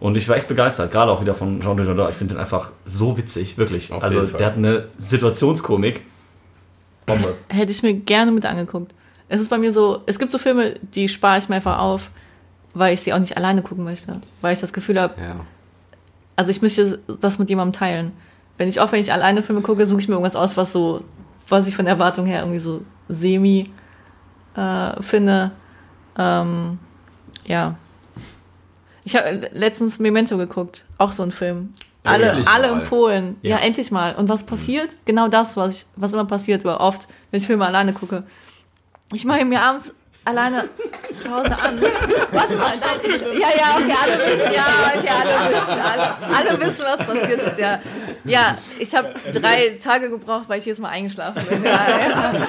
Und ich war echt begeistert, gerade auch wieder von Jean Dujardin. Ich finde den einfach so witzig, wirklich. Auf also der hat eine Situationskomik. Bombe. Hätte ich mir gerne mit angeguckt. Es ist bei mir so, es gibt so Filme, die spare ich mir einfach auf, weil ich sie auch nicht alleine gucken möchte. Weil ich das Gefühl habe, Ja. also ich möchte das mit jemandem teilen. Wenn ich auch, wenn ich alleine Filme gucke, suche ich mir irgendwas aus, was so, was ich von der Erwartung her irgendwie so semi äh, finde. Ähm, ja. Ich habe letztens Memento geguckt, auch so ein Film. Alle, alle mal. empfohlen. Ja. Ja. endlich mal. Und was passiert? Genau das, was ich, was immer passiert, aber oft, wenn ich Filme alleine gucke. Ich mache mir abends alleine zu Hause an. Warte mal, nein, ich, ja, ja, okay, alle wissen, ja, okay, alle wissen, alle, alle wissen, was passiert ist, ja. Ja, ich habe drei Tage gebraucht, weil ich jedes Mal eingeschlafen bin. Ja, ja.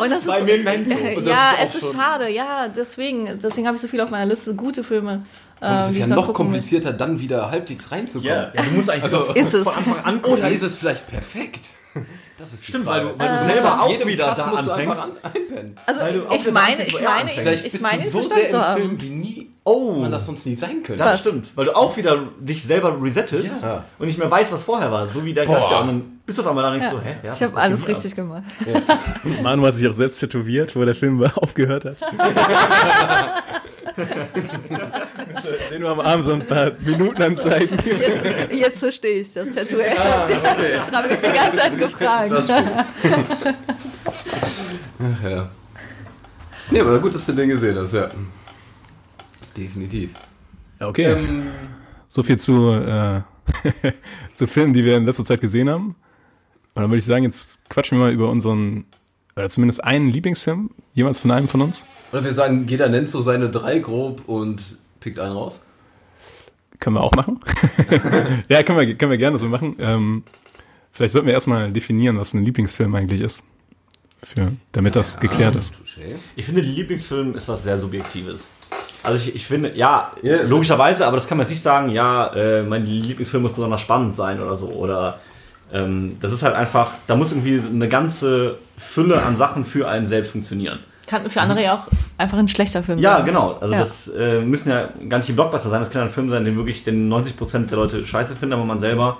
Und das Bei ist, Memento. Und das ja, ist es ist schon- schade, ja, deswegen, deswegen habe ich so viel auf meiner Liste, gute Filme. Und äh, es die ist ja noch gucken will. komplizierter, dann wieder halbwegs reinzukommen. Ja, ja, du musst eigentlich Also- von Ist es. Anfang an gucken. Oder ist es vielleicht perfekt? Das ist Stimmt, weil du, weil du Äh, selber auch jedem wieder Cut da anfängst. an, einpennen. Also, Weil du auch ich meine, ich meine, ich meine, du es so sehr im haben. Film wie nie Oh, man das sonst nie sein könnte. das Was? stimmt. Weil du auch wieder dich selber resettest Ja. und nicht mehr weißt, was vorher war. So wie der. Charakter. Und dann bist du auf einmal da und denkst Ja. so, hä? Ja, Ich habe alles hier ab? richtig gemacht. Manu hat sich auch selbst tätowiert, wo der Film aufgehört hat. Sehen wir am Abend so ein paar Minutenanzeigen. Jetzt, jetzt verstehe ich das Tattoo. erst. Das habe ich die ganze Zeit gefragt. Das ist gut. Ach ja. Nee, aber gut, dass du den gesehen hast, ja. Definitiv. Ja, okay. Ähm, so viel zu, äh, zu Filmen, die wir in letzter Zeit gesehen haben. Und dann würde ich sagen, jetzt quatschen wir mal über unseren, oder zumindest einen Lieblingsfilm, jemals von einem von uns. Oder wir sagen, jeder nennt so seine drei grob und pickt einen raus. Können wir auch machen. ja, können wir, können wir gerne so machen. Ähm, vielleicht sollten wir erstmal definieren, was ein Lieblingsfilm eigentlich ist. Für, damit das geklärt ist. Ich finde, Lieblingsfilm ist was sehr Subjektives. Also ich, ich finde, ja, Ja, logischerweise, aber das kann man jetzt nicht sagen, ja, äh, mein Lieblingsfilm muss besonders spannend sein oder so. Oder ähm, das ist halt einfach, da muss irgendwie eine ganze Fülle an Sachen für einen selbst funktionieren. Kann für andere ja auch einfach ein schlechter Film Ja, sein. genau. Also Ja. das äh, müssen ja gar nicht die Blockbuster sein, das kann ein Film sein, den wirklich den 90% der Leute scheiße finden, aber man selber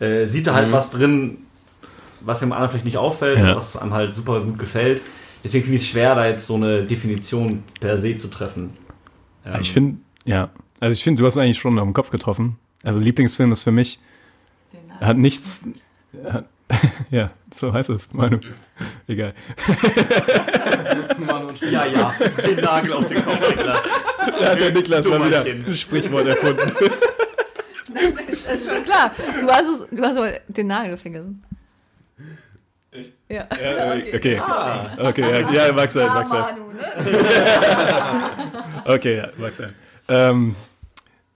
äh, sieht da halt was drin, was dem anderen vielleicht nicht auffällt, Ja. was einem halt super gut gefällt. Deswegen finde ich es schwer, da jetzt so eine Definition per se zu treffen. Ähm, Ich finde, ja. Also ich finde, du hast eigentlich schon auf den Kopf getroffen. Also Lieblingsfilm ist für mich, hat nichts, hat, ja, so heißt es, Manu. Egal. Mann und Ja, ja, den Nagel auf den Kopf Niklas. Da hat der Niklas mal wieder ein Sprichwort erfunden. Das ist schon klar. Du hast, es, du hast aber den Nagel vergessen. Echt? Ja. Ja, okay. Okay, ja, ja mag sein, mag sein. Manu, ne? Okay, ja, mag sein. Ähm,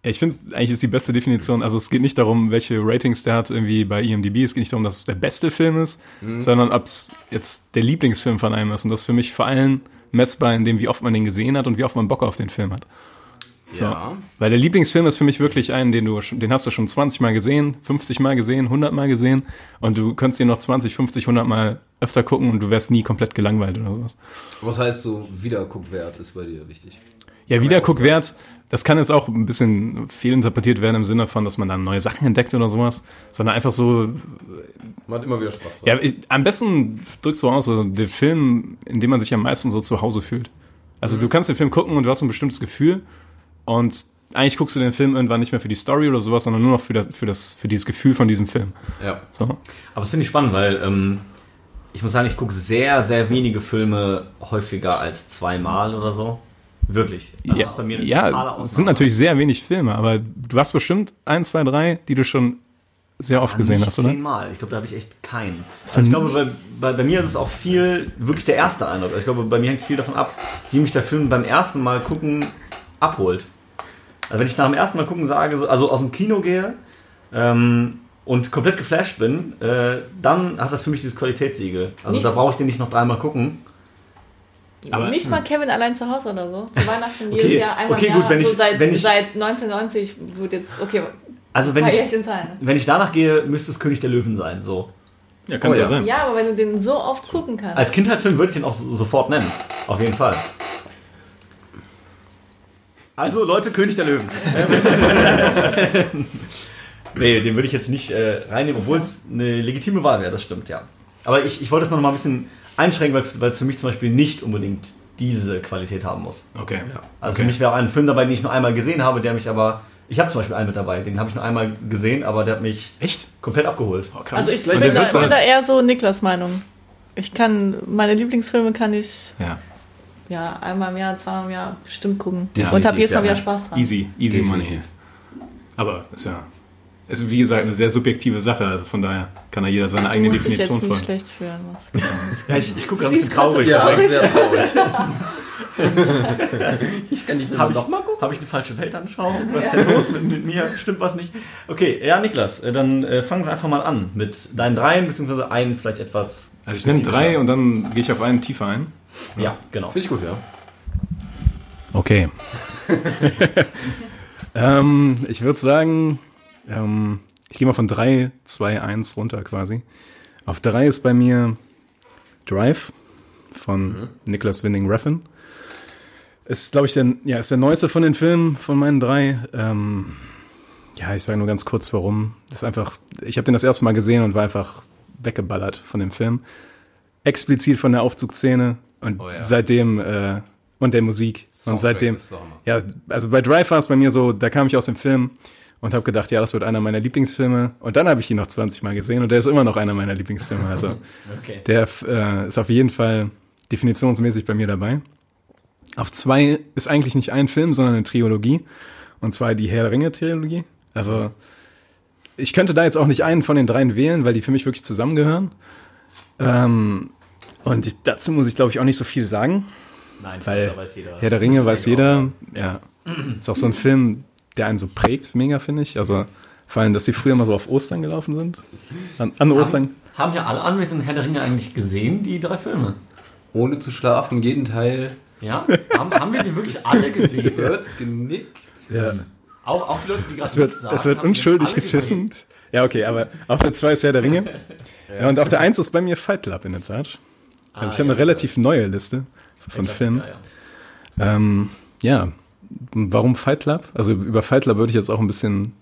ich finde, eigentlich ist die beste Definition, also es geht nicht darum, welche Ratings der hat irgendwie bei IMDb, es geht nicht darum, dass es der beste Film ist, sondern ob es jetzt der Lieblingsfilm von einem ist. Und das ist für mich vor allem messbar in dem, wie oft man den gesehen hat und wie oft man Bock auf den Film hat. So. Ja. Weil der Lieblingsfilm ist für mich wirklich einen, den du den hast du schon 20 Mal gesehen, 50 Mal gesehen, 100 Mal gesehen und du könntest den noch 20, 50, 100 Mal öfter gucken und du wärst nie komplett gelangweilt oder sowas. Was heißt so, Wiederguckwert ist bei dir wichtig? Ja, Wiederguckwert, das kann jetzt auch ein bisschen fehlinterpretiert werden im Sinne von, dass man dann neue Sachen entdeckt oder sowas, sondern einfach so, Man hat immer wieder Spaß. ja, ich, am besten drückt so aus, so der Film, in dem man sich am meisten so zu Hause fühlt. Also du kannst den Film gucken und du hast ein bestimmtes Gefühl und eigentlich guckst du den Film irgendwann nicht mehr für die Story oder sowas, sondern nur noch für das, für das, für dieses Gefühl von diesem Film. Ja. So. Aber das finde ich spannend, weil ähm, ich muss sagen, ich gucke sehr, sehr wenige Filme häufiger als zweimal oder so. Wirklich. Das ja, ist bei mir eine ja, totale es sind natürlich sehr wenig Filme, aber du hast bestimmt ein, zwei, drei, die du schon sehr oft gesehen Nicht hast, oder? Zehnmal. Ich glaube, da habe ich echt keinen. Also ich glaube, bei, bei, bei mir ist es auch viel, wirklich der erste Eindruck. Also ich glaube, bei mir hängt es viel davon ab, wie mich der Film beim ersten Mal gucken abholt. Also wenn ich nach dem ersten Mal gucken sage, so- also aus dem Kino gehe ähm, und komplett geflasht bin, äh, dann hat das für mich dieses Qualitätssiegel. Also Nicht- da brauche ich den nicht noch dreimal gucken. Aber- nicht mal Kevin allein zu Hause oder so. Zu Weihnachten Okay, jedes Jahr einmal okay, im Jahr. gut, wenn so ich- seit, wenn ich- seit 1990 wird jetzt, okay, Also wenn ich, wenn ich danach gehe, müsste es König der Löwen sein. So. Ja, kann Oh ja ja. sein. Ja, aber wenn du den so oft gucken kannst. Als Kindheitsfilm würde ich den auch so, sofort nennen. Auf jeden Fall. Also Leute, König der Löwen. nee, den würde ich jetzt nicht äh, reinnehmen, obwohl es eine legitime Wahl wäre, das stimmt, ja. Aber ich, ich wollte es noch mal ein bisschen einschränken, weil weil es für mich zum Beispiel nicht unbedingt diese Qualität haben muss. Okay. Also Okay. für mich wäre auch ein Film dabei, den ich nur einmal gesehen habe, der mich aber... Ich habe zum Beispiel einen mit dabei, den habe ich nur einmal gesehen, aber der hat mich Echt? komplett abgeholt. Oh, krass. also ich bin, da, bin da eher so Niklas Meinung. Ich kann, meine Lieblingsfilme kann ich Ja, ja einmal im Jahr, zweimal im Jahr bestimmt gucken. Definitiv, und habe jedes Mal ja. wieder Spaß dran. easy, easy money. Definitiv. Aber ist ja, ist wie gesagt eine sehr subjektive Sache, also von daher kann da jeder seine eigene dich Definition jetzt nicht folgen. schlecht fühlen. Was. Ja, ich, ich gucke ein bisschen so traurig. Ja, traurig. sehr traurig. ich kann die Filme Habe ich, noch mal gucken. hab ich eine falsche Weltanschauung? Was ist denn los mit, mit mir? Stimmt was nicht? Okay, ja, Niklas, äh, dann äh, fangen wir einfach mal an mit deinen dreien, beziehungsweise einen vielleicht etwas. Also ich nenne drei und dann gehe ich auf einen tiefer ein. Ja, genau. Finde ich gut, ja. Okay. ähm, ich würde sagen, ähm, ich gehe mal von 3, 2, 1 runter quasi. Auf 3 ist bei mir Drive von Nicholas Winding Refn. Ist, glaube ich, der, ja, ist der neueste von den Filmen von meinen drei. Ähm, ja, ich sage nur ganz kurz, warum. Das ist einfach, ich habe den das erste Mal gesehen und war einfach weggeballert von dem Film. Explizit von der Aufzugsszene und Oh ja. seitdem äh, und der Musik. Und Soundtrack seitdem, der Hammer. ja, also bei Drive war es bei mir so, da kam ich aus dem Film und habe gedacht, ja, das wird einer meiner Lieblingsfilme. Und dann habe ich ihn noch 20 Mal gesehen und der ist immer noch einer meiner Lieblingsfilme. Also Okay. der äh, ist auf jeden Fall definitionsmäßig bei mir dabei. Auf zwei ist eigentlich nicht ein Film, sondern eine Trilogie. Und zwar die Herr der Ringe-Trilogie. Also ich könnte da jetzt auch nicht einen von den dreien wählen, weil die für mich wirklich zusammengehören. Ähm, und ich, dazu muss ich, glaube ich, auch nicht so viel sagen. Nein, Weil weiß jeder. Herr der Ringe weiß jeder. Ja. Ist auch so ein Film, der einen so prägt, mega, finde ich. Also vor allem, dass die früher mal so auf Ostern gelaufen sind. An, an Ostern. Haben, haben ja alle anwesenden Herr der Ringe eigentlich gesehen, die drei Filme? Ohne zu schlafen, jeden Teil Ja? haben, haben wir die wirklich alle gesehen? wird genickt. Ja. Auch, auch die Leute, die gerade Es wird, mitsaßen, es wird unschuldig gepfiffen. Ja, okay, aber auf der 2 ist Herr der Ringe. Ja, und auf der 1 ist bei mir Fight Club in der Tat. Also ich Ah, habe eine ja, relativ neue Liste von Filmen. ja. Ähm, ja, warum Fight Club? Also über Fight Club würde ich jetzt auch ein bisschen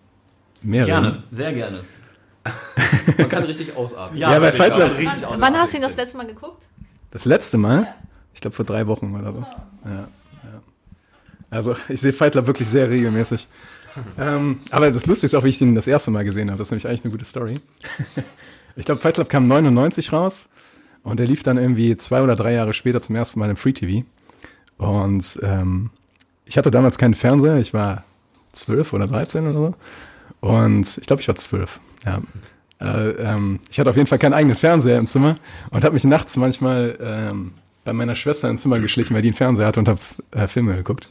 mehr reden. Gerne, sehr gerne. Man kann richtig ausatmen. Ja, bei Fight Club- richtig aus. Wann hast du ihn das letzte Mal geguckt? Das letzte Mal? Ich glaube vor drei Wochen oder so. Ja, ja. Also ich sehe Fight Club wirklich sehr regelmäßig. ähm, aber das Lustige ist auch, wie ich ihn das erste Mal gesehen habe. Das ist nämlich eigentlich eine gute Story. ich glaube, Fight Club kam 99 raus und der lief dann irgendwie zwei oder drei Jahre später zum ersten Mal im Free TV. Und ähm, ich hatte damals keinen Fernseher. Ich war zwölf oder 13 oder so. Und ich glaube, ich war zwölf. Ja. Äh, ähm, ich hatte auf jeden Fall keinen eigenen Fernseher im Zimmer und habe mich nachts manchmal ähm, bei meiner Schwester ins Zimmer geschlichen, weil die einen Fernseher hatte und habe äh, Filme geguckt.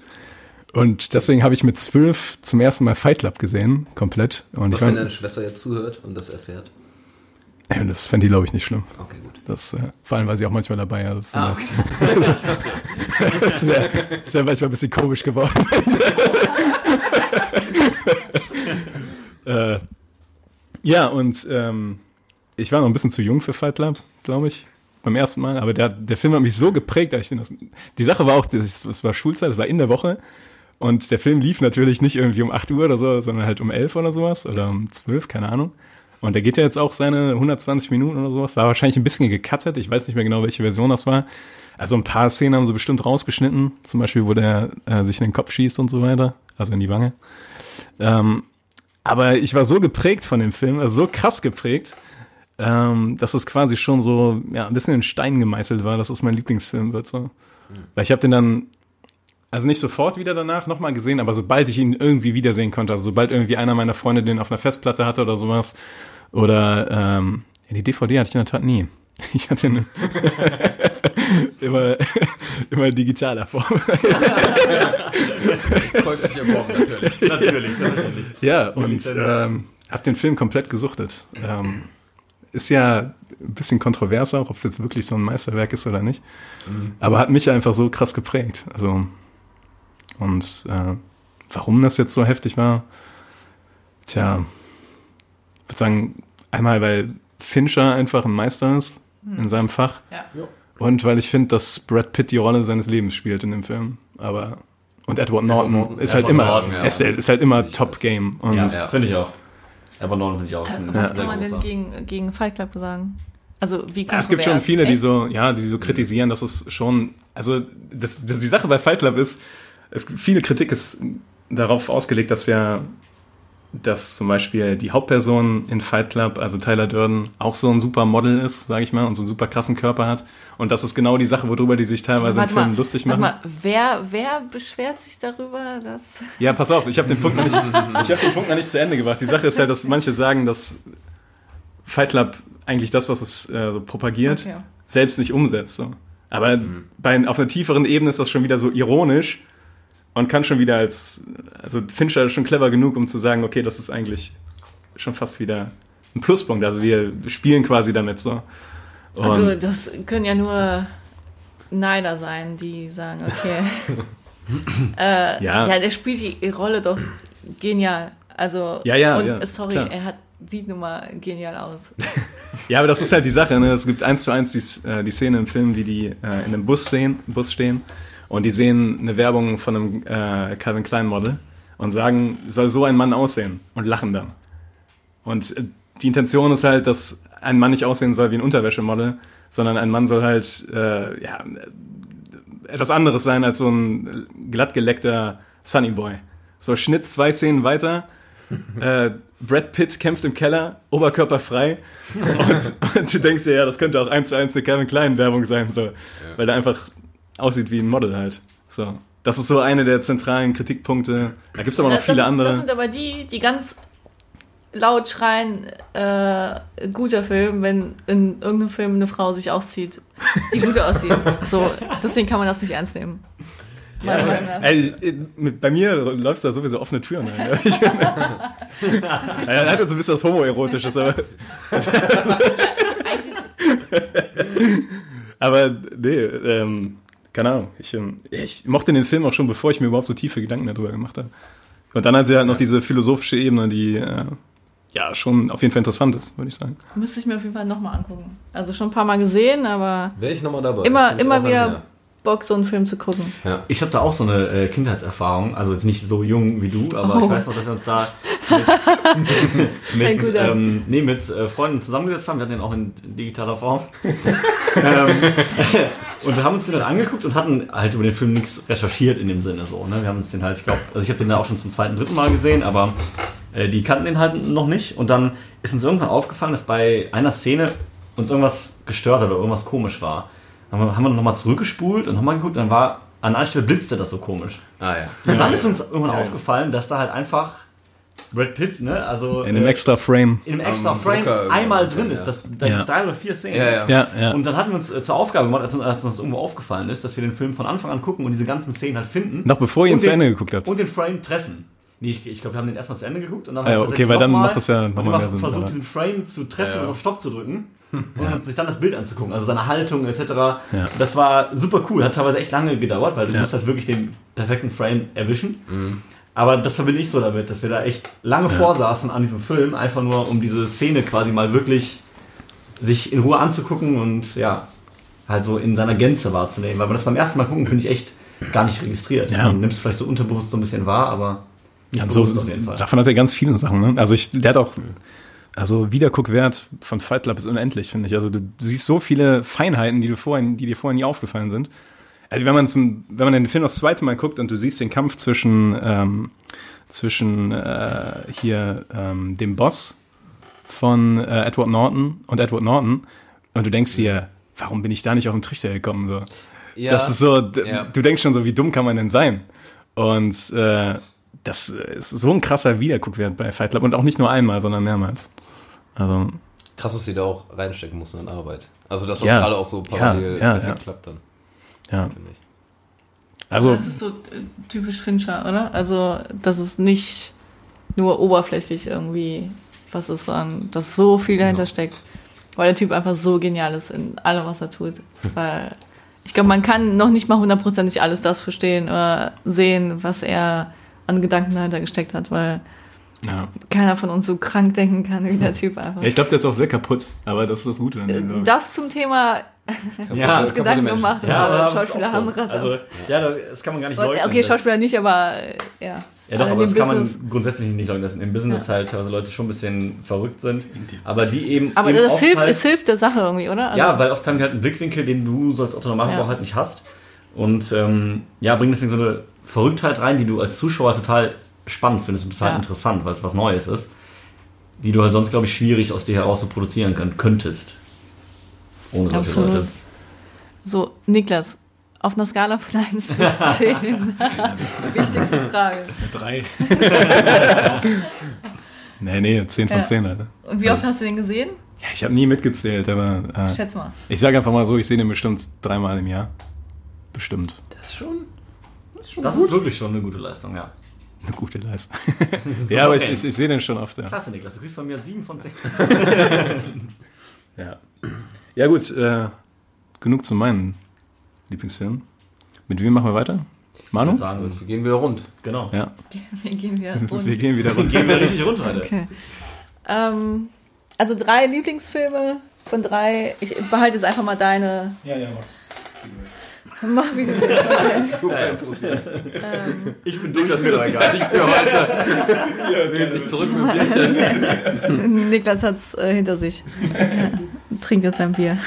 Und deswegen habe ich mit zwölf zum ersten Mal Fight Club gesehen, komplett. Und Was, ich wenn mein, deine Schwester jetzt zuhört und das erfährt? Das fände ich, glaube ich, nicht schlimm. Okay, gut. Das, äh, vor allem, weil sie auch manchmal dabei also Ah, daher- Das wäre wär manchmal ein bisschen komisch geworden. äh, ja, und ähm, ich war noch ein bisschen zu jung für Fight Club, glaube ich, beim ersten Mal. Aber der, der Film hat mich so geprägt, dass ich das. Die Sache war auch, das war Schulzeit, das war in der Woche. Und der Film lief natürlich nicht irgendwie um 8 Uhr oder so, sondern halt um 11 oder sowas oder um 12, keine Ahnung. Und der geht ja jetzt auch seine 120 Minuten oder sowas. War wahrscheinlich ein bisschen gecuttet. Ich weiß nicht mehr genau, welche Version das war. Also ein paar Szenen haben sie bestimmt rausgeschnitten. Zum Beispiel, wo der äh, sich in den Kopf schießt und so weiter. Also in die Wange. Ähm, aber ich war so geprägt von dem Film, also so krass geprägt, ähm, dass es quasi schon so ja, ein bisschen in Stein gemeißelt war, dass es mein Lieblingsfilm wird. So. Weil ich habe den dann, also nicht sofort wieder danach nochmal gesehen, aber sobald ich ihn irgendwie wiedersehen konnte, also sobald irgendwie einer meiner Freunde den auf einer Festplatte hatte oder sowas, oder ähm, die DVD hatte ich in der Tat nie. Ich hatte eine immer, immer digitaler Form. Käuflich erworben, natürlich. Natürlich, natürlich. Ja, und ähm, hab den Film komplett gesuchtet. Ähm, ist ja ein bisschen kontrovers auch, ob es jetzt wirklich so ein Meisterwerk ist oder nicht. Aber hat mich einfach so krass geprägt. Also, und äh, warum das jetzt so heftig war, tja, ich würde sagen, einmal, weil Fincher einfach ein Meister ist in seinem Fach. Ja. Und weil ich finde, dass Brad Pitt die Rolle seines Lebens spielt in dem Film. Aber und Edward Norton, Norton. ist Edward halt immer, Norton, ja. ist, halt- ist halt immer Top Game. Und Ja, Ja. finde ich auch. Aber Norton finde ich auch. Ein, Was kann man denn gegen, gegen Fight Club sagen? Also wie Ja, es gibt schon viele, die Echt? so, ja, die so kritisieren, dass es schon, also das, das, die Sache bei Fight Club ist, es gibt viele Kritik ist darauf ausgelegt, dass ja, dass zum Beispiel die Hauptperson in Fight Club, also Tyler Durden, auch so ein super Model ist, sage ich mal, und so einen super krassen Körper hat. Und das ist genau die Sache, worüber die sich teilweise im Warte Film mal, lustig warte machen. mal, wer, wer beschwert sich darüber, dass... Ja, pass auf, ich habe den Punkt noch nicht, ich habe den Punkt noch nicht zu Ende gebracht. Die Sache ist halt, dass manche sagen, dass Fight Club eigentlich das, was es äh, so propagiert, Okay. selbst nicht umsetzt. So. Aber bei, auf einer tieferen Ebene ist das schon wieder so ironisch und kann schon wieder als, also Fincher ist schon clever genug, um zu sagen, okay, das ist eigentlich schon fast wieder ein Pluspunkt. Also wir spielen quasi damit so. Und Also das können ja nur Neider sein, die sagen, okay. äh, Ja. ja. der spielt die Rolle doch genial. Also, Ja, ja, und ja, sorry, klar. er hat, sieht nun mal genial aus. Ja, aber das ist halt die Sache. Ne? Es gibt eins zu eins die, äh, die Szene im Film, wie die äh, in einem Bus stehen, Bus stehen und die sehen eine Werbung von einem äh, Calvin Klein Model und sagen, soll so ein Mann aussehen und lachen dann. Und äh, die Intention ist halt, dass ein Mann nicht aussehen soll wie ein Unterwäschemodel, sondern ein Mann soll halt äh, ja, etwas anderes sein als so ein glattgeleckter Sunny Boy. So Schnitt zwei Szenen weiter. Äh, Brad Pitt kämpft im Keller, Oberkörper frei. Und, und du denkst dir, ja, das könnte auch eins zu eins eine Calvin Klein Werbung sein, so. Weil der einfach aussieht wie ein Model halt. So. Das ist so eine der zentralen Kritikpunkte. Da gibt's aber noch das, viele das, andere. Das sind aber die, die ganz laut schreien, äh, guter Film, wenn in irgendeinem Film eine Frau sich auszieht, die gut aussieht. So, deswegen kann man das nicht ernst nehmen. Meiner Meinung nach. Ey, bei mir läufst da sowieso offene Türen ein. Ich, ja, er hat jetzt so ein bisschen was Homoerotisches, aber. aber nee, ähm, keine Ahnung. Ich, ähm, ich mochte den Film auch schon, bevor ich mir überhaupt so tiefe Gedanken darüber gemacht habe. Und dann hat sie halt noch diese philosophische Ebene, die äh, ja schon auf jeden Fall interessant ist, würde ich sagen. Müsste ich mir auf jeden Fall nochmal angucken. Also schon ein paar Mal gesehen, aber Wäre ich nochmal dabei. immer, immer wieder Bock, so einen Film zu gucken. Ja. Ich habe da auch so eine äh, Kindheitserfahrung, also jetzt nicht so jung wie du, aber Oh. ich weiß noch, dass wir uns da mit, mit, ähm, nee, mit äh, Freunden zusammengesetzt haben. Wir hatten den auch in digitaler Form. ähm, und wir haben uns den dann angeguckt und hatten halt über den Film nichts recherchiert in dem Sinne so. Ne? Wir haben uns den halt, ich glaube, also ich habe den da auch schon zum zweiten, dritten Mal gesehen, aber äh, die kannten den halt noch nicht. Und dann ist uns irgendwann aufgefallen, dass bei einer Szene uns irgendwas gestört hat oder irgendwas komisch war. Dann haben wir, nochmal zurückgespult und nochmal geguckt dann war an einer Stelle blitzte das so komisch. Ah ja. Und dann ist uns irgendwann aufgefallen, dass da halt einfach Brad Pitt, ne, also In einem äh, extra Frame. in einem extra Am Frame Drucker einmal drin ja. ist. Das, da Ja. drei oder vier Szenen. Ja, ja. Ja, ja. Und dann hatten wir uns äh, zur Aufgabe gemacht, als, uns- als uns das irgendwo aufgefallen ist, dass wir den Film von Anfang an gucken und diese ganzen Szenen halt finden. Noch bevor ihr ihn zu den- Ende geguckt habt. Und den Frame treffen. Nee, ich, ich glaube, wir haben den erstmal zu Ende geguckt und dann Ah ja, haben wir okay, weil dann macht das ja und noch immer mal mehr Sinn, versucht, aber- diesen Frame zu treffen Ja, ja. und auf Stopp zu drücken und sich dann das Bild anzugucken, also seine Haltung etc. Ja. Das war super cool, hat teilweise echt lange gedauert, weil du Ja. musst halt wirklich den perfekten Frame erwischen. Aber das verbinde ich so damit, dass wir da echt lange vorsaßen an diesem Film, einfach nur um diese Szene quasi mal wirklich sich in Ruhe anzugucken und ja, halt so in seiner Gänze wahrzunehmen. Weil man das beim ersten Mal gucken, finde ich echt gar nicht registriert. Ja. Man nimmt es vielleicht so unterbewusst so ein bisschen wahr, aber Ja, so, bewusst auf jeden Fall. davon hat er ganz viele Sachen. Ne? Also ich, der hat auch, also Wiederguckwert von Fight Club ist unendlich, finde ich. Also du siehst so viele Feinheiten, die du vorhin, die dir vorher nie aufgefallen sind. Also wenn man zum, wenn man den Film das zweite Mal guckt und du siehst den Kampf zwischen ähm, zwischen äh, hier ähm, dem Boss von äh, Edward Norton und Edward Norton und du denkst dir, warum bin ich da nicht auf den Trichter gekommen so? Ja. Das ist so, Ja. du denkst schon so, wie dumm kann man denn sein? Und äh, das ist so ein krasser Wiederguckwert bei Fight Club und auch nicht nur einmal, sondern mehrmals. Also, Krass, was sie da auch reinstecken mussten in Arbeit. Also, dass das Ja. gerade auch so parallel Ja, ja, klappt dann, ja. finde ich. Also, Das ist so äh, typisch Fincher, oder? Also, das ist nicht nur oberflächlich irgendwie, was ist so an, dass so viel dahinter steckt. Weil der Typ einfach so genial ist in allem, was er tut. Weil ich glaube, man kann noch nicht mal hundertprozentig alles das verstehen oder sehen, was er an Gedanken dahinter gesteckt hat, weil ja. keiner von uns so krank denken kann wie der Typ einfach. ja ich glaube, der ist auch sehr kaputt, aber das ist das Gute an dem. Das zum Thema Ja, uns Gedanken gemacht, Ja, aber aber das ist Schauspieler oft haben so. Rasse. Also, ja, das kann man gar nicht leugnen. okay, Schauspieler nicht, aber äh, ja. Ja, doch, Alle aber in das dem kann Business. man grundsätzlich nicht leugnen, dass im Business Ja. halt teilweise Leute schon ein bisschen verrückt sind. Aber die eben. Aber eben das hilft, halt, es hilft der Sache irgendwie, oder? Also, Ja, weil oft haben die halt einen Blickwinkel, den du so als Otto Normalverbraucher Ja. halt nicht hast. Und ähm, ja, bringen deswegen so eine Verrücktheit rein, die du als Zuschauer total spannend findest und total Ja. interessant, weil es was Neues ist, die du halt sonst, glaube ich, schwierig aus dir heraus so produzieren können, könntest. Ohne solche Absolut. Leute. So, Niklas, auf einer Skala von 1 bis 10. Wichtigste Frage. Drei. nee, nee, 10 von Ja. 10, Alter. Und wie oft hast du den gesehen? Ja, ich habe nie mitgezählt, aber äh, Schätz mal. ich sage einfach mal so, ich sehe den bestimmt dreimal im Jahr. Bestimmt. Das ist schon. Das ist wirklich schon eine gute Leistung, ja. Eine gute Leistung. Super ja, aber ich, ich, ich sehe den schon oft, ja. Klasse, Niklas, du kriegst von mir 7 von 10. Ja, ja gut, äh, genug zu meinen Lieblingsfilmen. Mit wem machen wir weiter? Manu? Ich sagen, Wir gehen wieder rund. genau. Ja, Wir gehen wieder rund. wir gehen wieder runter. Gehen wir richtig runter heute. Okay. Ähm, also drei Lieblingsfilme von drei. Ich behalte jetzt einfach mal deine. Ja, ja, was? Willst. Super interessiert. ähm, Ich bin Das wird das gar nicht für heute. Lehnt sich zurück mit Bierchen. Niklas hat's äh, hinter sich. Ja. Trinkt jetzt ein Bier.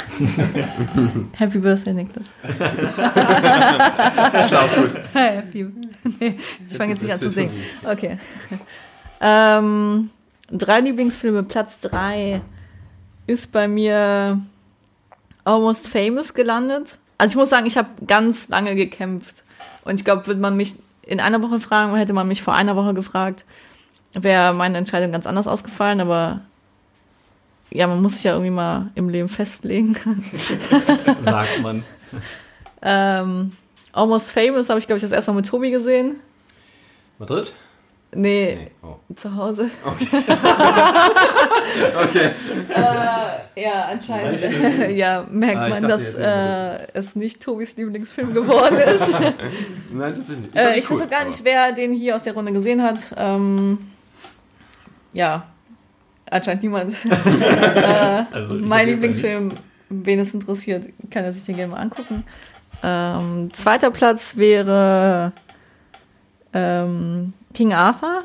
Happy Birthday, Niklas. Schlaf gut. Happy. Nee, ich fange jetzt nicht an zu singen. Okay. Ähm, drei Lieblingsfilme. Platz drei ist bei mir Almost Famous gelandet. Also ich muss sagen, ich habe ganz lange gekämpft. Und ich glaube, würde man mich in einer Woche fragen, hätte man mich vor einer Woche gefragt, wäre meine Entscheidung ganz anders ausgefallen, aber ja, man muss sich ja irgendwie mal im Leben festlegen. Sagt man. ähm, Almost Famous habe ich, glaube ich, das erstmal mit Tobi gesehen. Madrid? Nee, Nee. Oh. zu Hause. Okay. Äh, ja, anscheinend ja, merkt Ah, man, dachte, dass äh, es nicht Tobis Lieblingsfilm geworden ist. Nein, tatsächlich nicht. äh, ich cool, weiß auch gar aber- nicht, wer den hier aus der Runde gesehen hat. Ähm, ja, anscheinend niemand. äh, Also, mein Lieblingsfilm, wen es interessiert, kann er sich den gerne mal angucken. Ähm, zweiter Platz wäre ähm, King Arthur.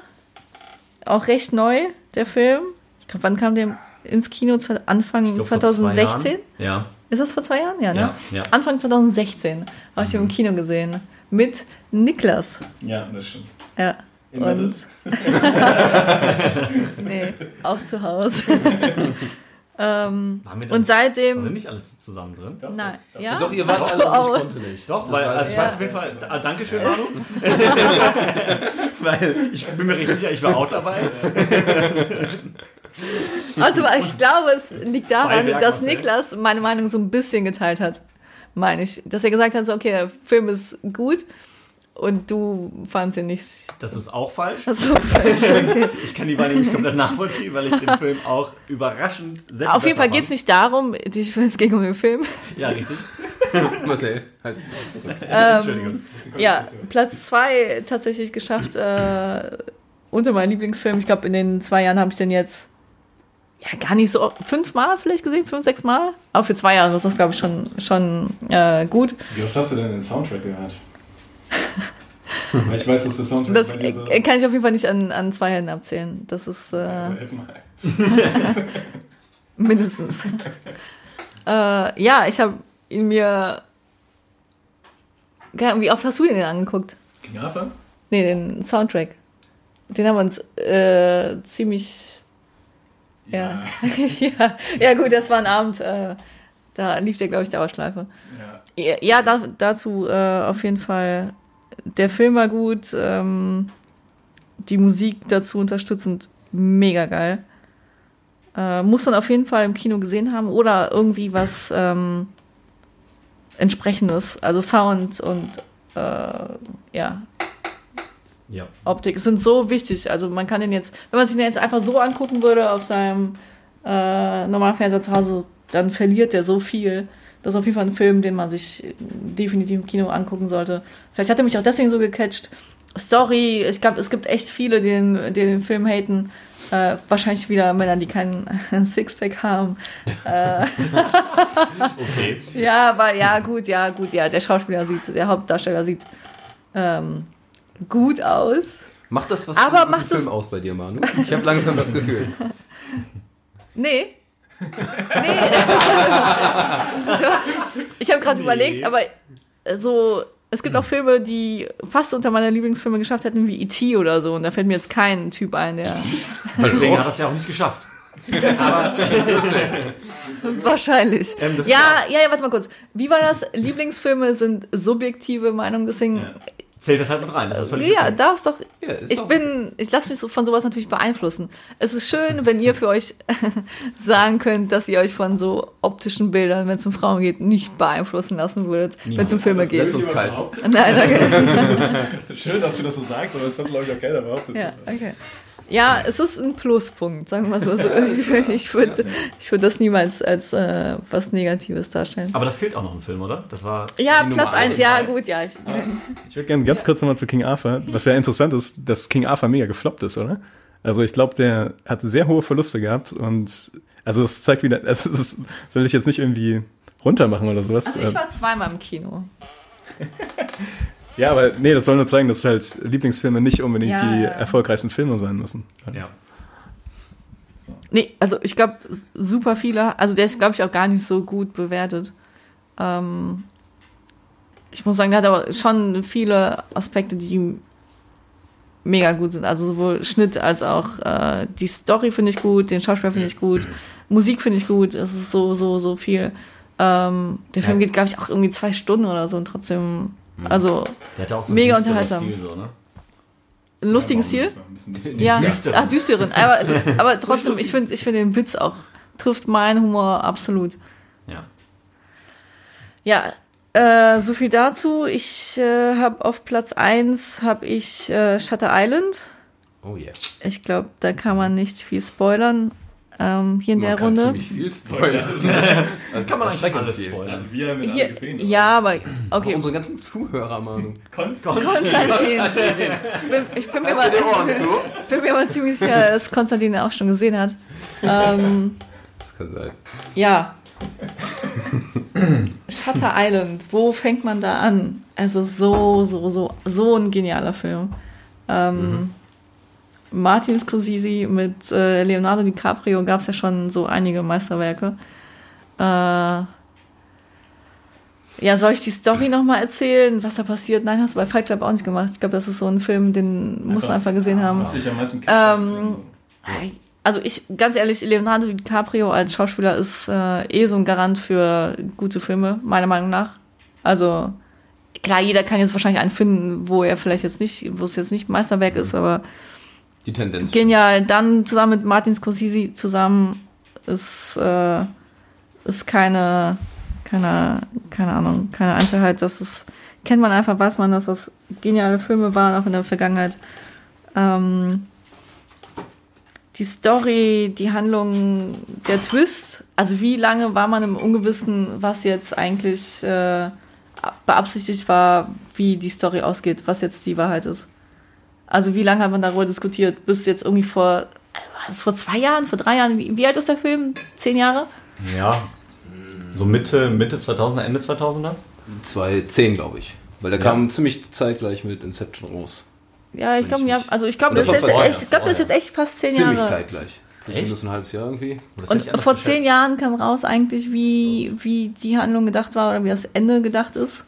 Auch recht neu, der Film. Ich glaube, wann kam der ins Kino? Anfang glaub, vor zwei 2016? Jahren. Ja. Ist das vor zwei Jahren? Ja, ne? Ja, ja. Anfang 2016 habe ich ihn im Kino gesehen. Mit Niklas. Ja, das stimmt. Ja. In Und nee, auch zu Hause. ähm, Waren wir und dann- Waren wir seitdem. nicht alle zusammen drin? Doch, Nein, das- ja? Doch, ihr wart Ach so, alle, ich konnte nicht. Doch, Das weil, also ich ich. weiß auf jeden Fall, ah, Dankeschön, Manu. weil ich bin mir richtig sicher, ich war auch dabei. Also, ich glaube, es liegt daran, Beiwerk, dass. Niklas meine Meinung so ein bisschen geteilt hat. Meine ich. Dass er gesagt hat, so, okay, der Film ist gut und du fandst ihn nicht. Das ist auch falsch. So falsch. Okay. Ich kann die Meinung nämlich komplett nachvollziehen, weil ich den Film auch überraschend sehr Auf jeden Fall geht es nicht darum, die- es ging um den Film. Ja, richtig. Marcel, halt. Entschuldigung. Ja, Platz zwei tatsächlich geschafft äh, unter meinen Lieblingsfilmen. Ich glaube, in den zwei Jahren habe ich den jetzt ja gar nicht so oft, fünfmal vielleicht gesehen, fünf, sechs Mal. Aber für zwei Jahre ist das, glaube ich, schon, schon äh, gut. Wie oft hast du denn den Soundtrack gehört? Ich weiß, dass der Soundtrack Das bei dir so... kann ich auf jeden Fall nicht an, an zwei Händen abzählen. Das ist äh, Also elfmal. mindestens. äh, ja, ich habe ihn mir. Wie oft hast du den denn angeguckt? King Arthur? Nee, den Soundtrack. Den haben wir uns äh, ziemlich. Ja. ja. Ja, gut, das war ein Abend. Äh, da lief der, glaube ich, Dauerschleife. ja. Ja, ja da, dazu äh, auf jeden Fall. Der Film war gut. Ähm, die Musik dazu unterstützend mega geil. Äh, muss man auf jeden Fall im Kino gesehen haben oder irgendwie was ähm, entsprechendes. Also Sound und äh, ja, Ja. Optik sind so wichtig. Also man kann den jetzt, wenn man sich den jetzt einfach so angucken würde auf seinem äh, normalen Fernseher zu Hause, dann verliert der so viel. Das ist auf jeden Fall ein Film, den man sich definitiv im Kino angucken sollte. Vielleicht hat er mich auch deswegen so gecatcht. Story, ich glaube, es gibt echt viele, die den, die den Film haten. Äh, wahrscheinlich wieder Männer, die keinen Sixpack haben. Äh, Okay. ja, aber ja, gut, ja, gut, ja. Der Schauspieler sieht, der Hauptdarsteller sieht ähm, gut aus. Macht das was Aber macht Film das- aus bei dir, Manu? Ich habe langsam das Gefühl. Nee. Nee. ich habe gerade Nee. überlegt, aber so, es gibt auch Filme, die fast unter meine Lieblingsfilme geschafft hätten, wie E.T. oder so. Und da fällt mir jetzt kein Typ ein, der Deswegen hat er es ja auch nicht geschafft. wahrscheinlich. Ähm, ja, ja, ja, warte mal kurz. Wie war das? Lieblingsfilme sind subjektive Meinungen, deswegen. Zählt das halt mit rein. Das ist völlig Ja, okay. darf's doch. Ja, ist Ich doch- bin, ich lasse mich so von sowas natürlich beeinflussen. Es ist schön, wenn ihr für euch sagen könnt, dass ihr euch von so optischen Bildern, wenn es um Frauen geht, nicht beeinflussen lassen würdet, wenn es um Filme Das lässt geht. uns kalt. Nein, danke. Schön, dass du das so sagst, aber das hat, glaube ich, auch keiner behauptet. Ja, okay. Ja, es ist ein Pluspunkt, sagen wir mal so. Also ich ich würde ich würd das niemals als äh, was Negatives darstellen. Aber da fehlt auch noch ein Film, oder? Das war. Ja, die Platz Nummer 1, eins. ja, gut, ja. Ich, Ich würde gerne ganz kurz nochmal zu King Arthur. Was ja interessant ist, dass King Arthur mega gefloppt ist, oder? Also ich glaube, der hat sehr hohe Verluste gehabt und also das zeigt wieder, also das soll ich jetzt nicht irgendwie runtermachen oder sowas. also ich war zweimal im Kino. ja, aber nee, das soll nur zeigen, dass halt Lieblingsfilme nicht unbedingt Ja, die ja. erfolgreichsten Filme sein müssen. Ja. Nee, also ich glaube, super viele, also der ist, glaube ich, auch gar nicht so gut bewertet. Ähm, ich muss sagen, der hat aber schon viele Aspekte, die mega gut sind. Also sowohl Schnitt als auch äh, die Story finde ich gut, den Schauspieler finde ich gut, Musik finde ich gut, es ist so, so, so viel. Ähm, der Film Ja. geht, glaube ich, auch irgendwie zwei Stunden oder so und trotzdem, also Der hatte auch so Mega unterhaltsam. Stil, so, ne? einen lustigen Stil. Ja, düsteren. ach, düsteren. Aber, aber trotzdem, ich finde ich finde den Witz auch, trifft meinen Humor absolut. Ja. Ja, äh, so viel dazu. Ich äh, habe auf Platz 1 habe ich äh, Shutter Island. Oh yes. Ich glaube, da kann man nicht viel spoilern. Ähm, hier in Man der kann Runde. ziemlich viel spoilern. also Kann man eigentlich alles viel. spoilern. Also wir haben ihn Hier, alle gesehen. ja, aber Okay. okay. Unsere ganzen Zuhörer, Manu. Konstantin. Konstantin. Ich bin, ich bin mir mal, ich bin, mir mal ziemlich sicher, dass Konstantin auch schon gesehen hat. Ähm, Das kann sein. ja. Shutter Island, wo fängt man da an? Also so, so, so, so ein genialer Film. Ähm, Martin Scorsese mit äh, Leonardo DiCaprio gab es ja schon so einige Meisterwerke. Äh, ja, soll ich die Story nochmal erzählen, was da passiert? Nein, hast du bei Fight Club auch nicht gemacht. Ich glaube, das ist so ein Film, den muss man einfach gesehen haben. Was ich am meisten Ähm, Also ich, ganz ehrlich, Leonardo DiCaprio als Schauspieler ist äh, eh so ein Garant für gute Filme, meiner Meinung nach. Also klar, jeder kann jetzt wahrscheinlich einen finden, wo er vielleicht jetzt nicht, wo es jetzt nicht Meisterwerk ist, aber Die Tendenz. genial. Dann zusammen mit Martin Scorsese zusammen ist, äh, ist keine, keine, keine Ahnung, keine Einzelheit. Das ist, kennt man einfach, weiß man, dass das geniale Filme waren, auch in der Vergangenheit. Ähm, die Story, die Handlung, der Twist, also wie lange war man im Ungewissen, was jetzt eigentlich äh, beabsichtigt war, wie die Story ausgeht, was jetzt die Wahrheit ist. Also wie lange hat man darüber diskutiert? Bis jetzt irgendwie vor, war das vor zwei Jahren, vor drei Jahren? Wie, wie alt ist der Film? Zehn Jahre? Ja. So Mitte, Mitte 2000er, Ende 2000er? 2010, glaube ich. Weil der Ja. kam ziemlich zeitgleich mit Inception raus. Ja, ich glaube, ja, also ich glaube, das, das jetzt vorher, echt- ich glaube, das ist jetzt echt fast zehn Ziemlich Jahre. zeitgleich. Plus ein halbes Jahr irgendwie. Und vor zehn Jahren kam raus eigentlich, wie, wie die Handlung gedacht war oder wie das Ende gedacht ist.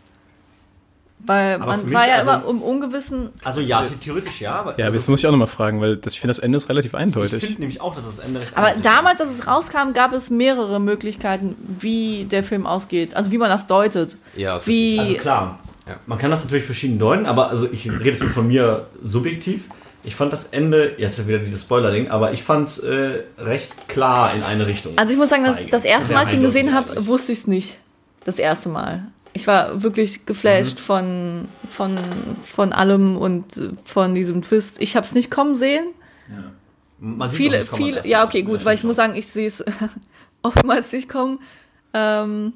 Weil Aber man war ja also- immer im Ungewissen. Also ja, the- theoretisch ja, aber Ja, aber also, jetzt muss ich auch nochmal fragen, weil das, ich finde, das Ende ist relativ ich eindeutig. finde nämlich auch, dass das Ende recht Aber eindeutig ist. damals, als es rauskam, gab es mehrere Möglichkeiten, wie der Film ausgeht. Also wie man das deutet. Ja, ist Wie, Also klar, Ja. man kann das natürlich verschieden deuten, aber also ich rede jetzt nur von mir subjektiv. Ich fand das Ende, jetzt wieder dieses Spoiler-Ding, aber ich fand es äh, recht klar in eine Richtung. Also ich muss sagen, das, das erste Mal, als ich ihn gesehen habe, wusste ich es nicht. Das erste Mal. Ich war wirklich Mhm. geflasht von, von, von allem und von diesem Twist. Ich habe es nicht kommen sehen. Man sieht's auch Viele, nicht kommen viele, ja, okay, gut, Ja, weil ich muss sagen, ich sehe es oftmals nicht kommen. Ähm,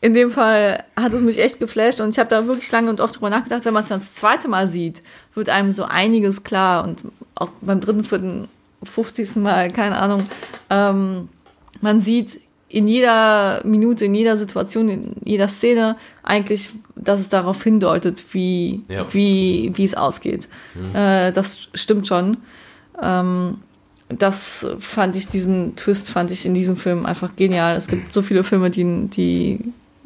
in dem Fall hat es mich echt geflasht und ich habe da wirklich lange und oft drüber nachgedacht, wenn man es dann das zweite Mal sieht, wird einem so einiges klar und auch beim dritten, vierten, 50. Mal, keine Ahnung, ähm, man sieht in jeder Minute, in jeder Situation, in jeder Szene eigentlich, dass es darauf hindeutet, wie, Ja. wie, wie es ausgeht. Äh, das stimmt schon. Ähm, das fand ich, diesen Twist fand ich in diesem Film einfach genial. Es gibt so viele Filme, die, die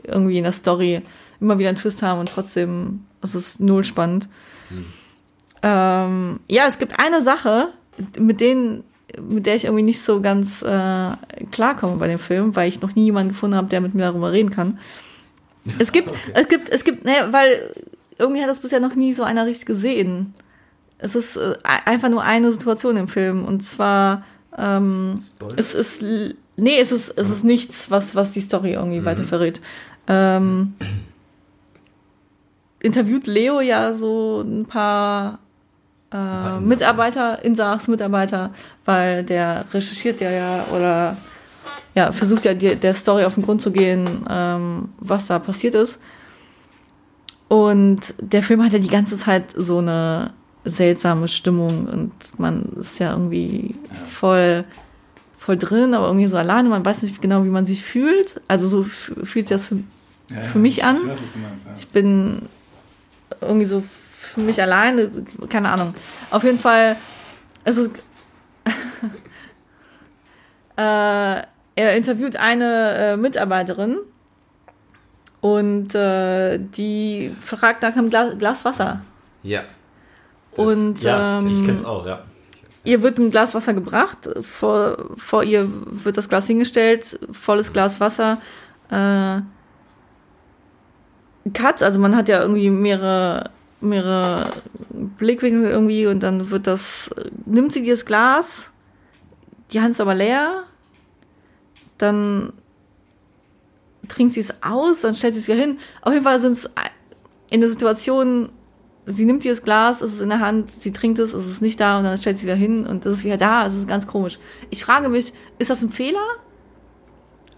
irgendwie in der Story immer wieder einen Twist haben und trotzdem ist es null spannend. Ähm, ja, es gibt eine Sache, mit denen, mit der ich irgendwie nicht so ganz äh, klarkomme bei dem Film, weil ich noch nie jemanden gefunden habe, der mit mir darüber reden kann. Es gibt, es gibt, es gibt, ne, weil irgendwie hat das bisher noch nie so einer richtig gesehen. Es ist äh, einfach nur eine Situation im Film und zwar ähm, es ist nee, es ist es ist nichts, was was die Story irgendwie weiter verrät. Ähm, interviewt Leo ja so ein paar äh. Mitarbeiter, Insachs Mitarbeiter, weil der recherchiert ja ja oder ja, versucht ja die, der Story auf den Grund zu gehen, ähm, was da passiert ist. Und der Film hat ja die ganze Zeit so eine seltsame Stimmung und man ist ja irgendwie voll, voll drin, aber irgendwie so alleine. Man weiß nicht genau, wie man sich fühlt. Also so fühlt sich das für, für mich an. Ich weiß, was du meinst, ja. ich bin irgendwie so für mich alleine, keine Ahnung. Auf jeden Fall, es ist. äh, er interviewt eine äh, Mitarbeiterin und äh, die fragt nach einem Glas, Glas Wasser. Ja. Und Ja, ähm, ich kenn's auch, ja. ihr wird ein Glas Wasser gebracht, vor, vor ihr wird das Glas hingestellt, volles Glas Wasser. Äh, Cut, also man hat ja irgendwie mehrere mehrere Blickwinkel irgendwie und dann wird das, nimmt sie das Glas, die Hand ist aber leer, dann trinkt sie es aus, dann stellt sie es wieder hin. Auf jeden Fall sind es in der Situation, sie nimmt das Glas, es ist in der Hand, sie trinkt es, es ist nicht da und dann stellt sie wieder hin und es ist wieder da. Es ist ganz komisch. Ich frage mich, ist das ein Fehler?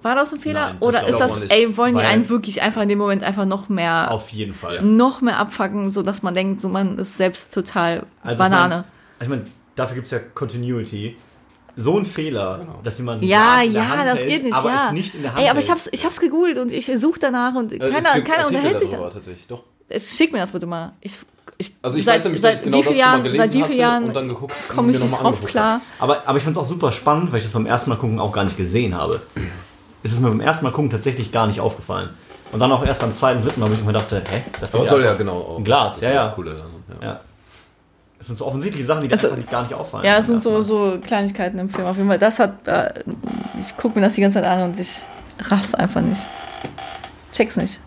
War das ein Fehler? Nein, das Oder ist das, ey, wollen die einen wirklich einfach in dem Moment einfach noch mehr, Auf jeden Fall. noch mehr abfacken, so dass man denkt, so man ist selbst total Also Banane. Ich meine, ich mein, dafür gibt es ja Continuity. So ein Fehler, Genau. dass jemand Ja, in der ja, Hand das hält, geht nicht, aber ja. es nicht in der Hand Ey, aber ich hab's, ich hab's gegoogelt und ich suche danach und Äh, keiner, gibt keiner unterhält sich. darüber, tatsächlich, doch. Schick mir das bitte mal. Ich, ich, Also ich seit, weiß nämlich, seit dass ich genau wie das vielen schon mal Jahren, gelesen seit wie hatte vielen Jahren und dann geguckt und komme ich nicht drauf klar. Aber, aber ich fand es auch super spannend, weil ich das beim ersten Mal gucken auch gar nicht gesehen habe. Es ist mir beim ersten Mal gucken tatsächlich gar nicht aufgefallen. Und dann auch erst beim zweiten, dritten Mal, wo ich mir dachte, hä? Da fehlt Aber es soll ja genau auch. Ein Glas, das ja, ist ja. Das Coole dann, ja. Ja. Es sind so offensichtliche Sachen, die Also- einfach gar nicht auffallen. Ja, es sind so, so Kleinigkeiten im Film. Auf jeden Fall, das hat, äh, ich gucke mir das die ganze Zeit an und ich raff's einfach nicht. Check's nicht.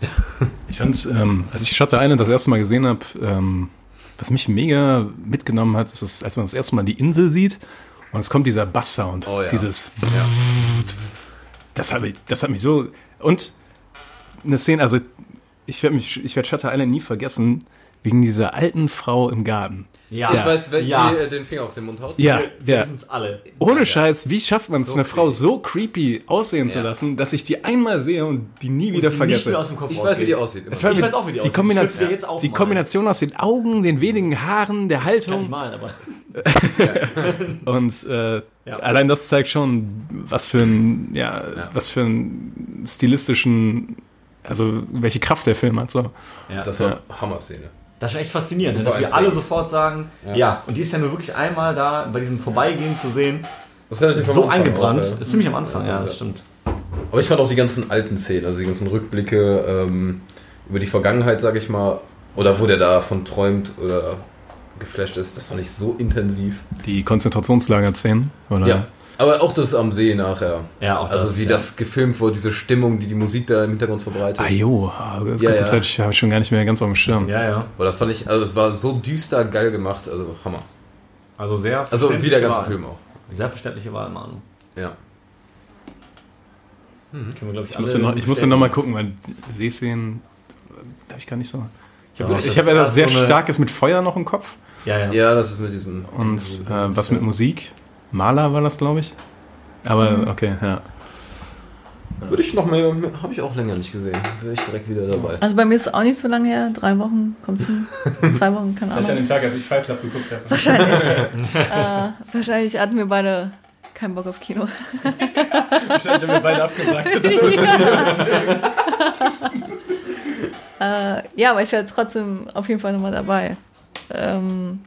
Ich fand, ähm, als ich Shutter Island das erste Mal gesehen habe, ähm, was mich mega mitgenommen hat, ist, es, als man das erste Mal die Insel sieht und es kommt dieser Basssound, Oh ja. dieses das, hat mich, das hat mich so und eine Szene, also ich werde ich werde Shutter Island nie vergessen wegen dieser alten Frau im Garten. Ja, Ich weiß, wer ja. die, äh, den Finger auf den Mund haut. Ja, Wir ja. wissen es alle. Ohne Scheiß, wie schafft man es, So eine Frau creepy. so creepy aussehen zu lassen, dass ich die einmal sehe und die nie wieder Die Nicht vergesse? mehr aus dem Kopf Ich weiß, wie die aussieht. Ich weiß auch, wie die die aussieht. Kombination, die. Kombination aus den Augen, den wenigen Haaren, der Kann ich Haltung malen, aber und äh, Ja. allein das zeigt schon, was für ein, ja, Ja. was für einen stilistischen, also welche Kraft der Film hat. So. ja. Das war Hammer-Szene. Das ist schon echt faszinierend, Super dass wir alle sofort sagen, ja. Ja. und die ist ja nur wirklich einmal da bei diesem Vorbeigehen zu sehen, Das ist so eingebrannt. auch, ja. Ist ziemlich am Anfang, ja, Ja. das stimmt. Aber ich fand auch die ganzen alten Szenen, also die ganzen Rückblicke ähm, über die Vergangenheit, sag ich mal, oder wo der davon träumt oder geflasht ist, das fand ich so intensiv. Die Konzentrationslager-Szenen, oder? Ja. Aber auch das am See nachher. Ja, auch Also das, wie ja. das gefilmt wurde, diese Stimmung, die die Musik da im Hintergrund verbreitet. Ah jo, oh Gott, Ja, das ja. hatte ich, hab ich schon gar nicht mehr ganz auf dem Schirm. Ja, ja. Aber das fand ich, also es war so düster geil gemacht, also Hammer. Also sehr Also wie der ganze Wahl. Film auch. Sehr verständliche Wahl, Manu. Ja. Können wir, glaube ich, Ich musste, noch, ich musste noch mal gucken, weil Seeszenen da habe ich gar nicht so. Ich habe Ja, ich das hab ist etwas erst sehr so eine- starkes mit Feuer noch im Kopf Ja, ja. Ja, das ist mit diesem. und äh, was mit Musik. Maler war das, glaube ich. Aber okay, ja. Würde ich noch mehr, habe ich auch länger nicht gesehen. Wäre ich direkt wieder dabei. Also bei mir ist es auch nicht so lange her. Drei Wochen kommt hin. Zwei Wochen, keine Ahnung. Tag, als ich Fight Club geguckt habe. Wahrscheinlich. äh, wahrscheinlich hatten wir beide keinen Bock auf Kino. Wahrscheinlich haben wir beide abgesagt. Äh, ja, aber ich wäre trotzdem auf jeden Fall nochmal dabei. Ähm,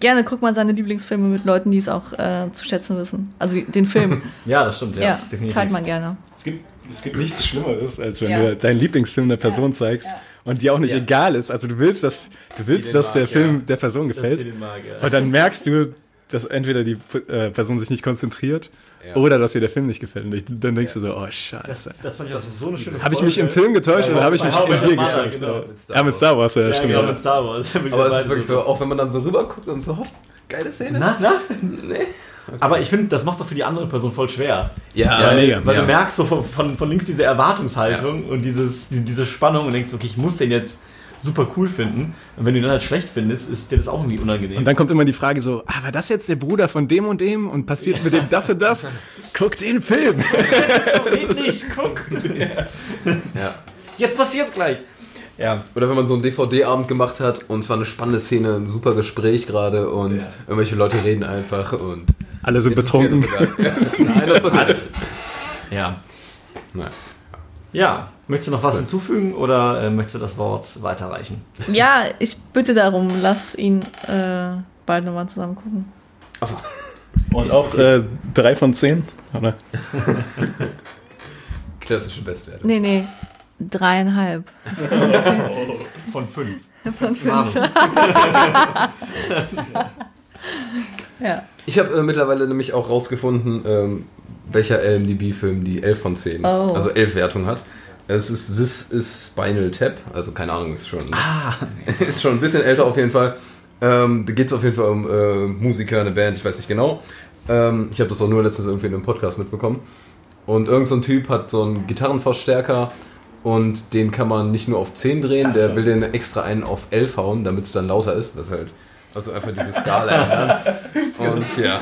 gerne guckt man seine Lieblingsfilme mit Leuten, die es auch äh, zu schätzen wissen. Also den Film. Ja, das stimmt, ja, ja, definitiv. teilt man gerne. Es gibt, es gibt nichts Schlimmeres, als wenn Ja. du deinen Lieblingsfilm der Person Ja. zeigst Ja. und dir auch nicht Ja. egal ist. Also du willst, dass, du willst, dass der mag, Film ja. der Person gefällt. Mag, ja. Und dann merkst du, dass entweder die äh, Person sich nicht konzentriert Ja. oder dass ihr der Film nicht gefällt. Und ich, dann denkst du so, oh Das, scheiße. das fand ich Das auch ist so eine schöne Habe ich mich im. Film getäuscht Ja, oder habe ich mich in dir getäuscht? genau. Mit Star Ja, mit Wars. Star Wars, ja, Ja, stimmt. genau, ja. mit Star Wars. Aber es ist wirklich so, auch wenn man dann so rüberguckt und so hofft, geile Szene. Na, na? Nee. Aber ich finde, das macht es auch für die andere Person voll schwer. Ja, weil mega. weil ja. du merkst so von, von, von links diese Erwartungshaltung und dieses, die- diese Spannung und denkst, okay, ich muss den jetzt super cool finden. Und wenn du ihn dann halt schlecht findest, ist dir das auch irgendwie unangenehm. Und dann kommt immer die Frage so, ah, war das jetzt der Bruder von dem und dem und passiert mit dem das und das? Guck den Film. nicht, guck. Ja. Jetzt passiert's gleich. Ja. Oder wenn man so einen DVD-Abend gemacht hat und es war eine spannende Szene, ein super Gespräch gerade und Ja. irgendwelche Leute reden einfach und Alle sind betrunken. das. Nein, das passiert. Ja. Nein. Ja. Möchtest du noch was hinzufügen oder äh, möchtest du das Wort weiterreichen? Ja, ich bitte darum, lass ihn äh, bald nochmal zusammen gucken. Achso. Und auch äh, drei von zehn, oder? Klassische Bestwerte. Nee, nee. Dreieinhalb. Von fünf. Von fünf. Ja. Ich habe äh, mittlerweile nämlich auch rausgefunden, ähm, welcher LMDB-Film die 11 von 10, Oh. also 11 Wertung hat. Es ist This is Spinal Tap, also keine Ahnung, ist schon, ist schon ein bisschen älter auf jeden Fall. Ähm, da geht es auf jeden Fall um äh, Musiker, eine Band, ich weiß nicht genau. Ähm, ich habe das auch nur letztens irgendwie in einem Podcast mitbekommen. Und irgend so ein Typ hat so einen Gitarrenverstärker und den kann man nicht nur auf 10 drehen, Ach der so. will den extra einen auf 11 hauen, damit es dann lauter ist. Das halt, also einfach diese Skala ändern. Und ja,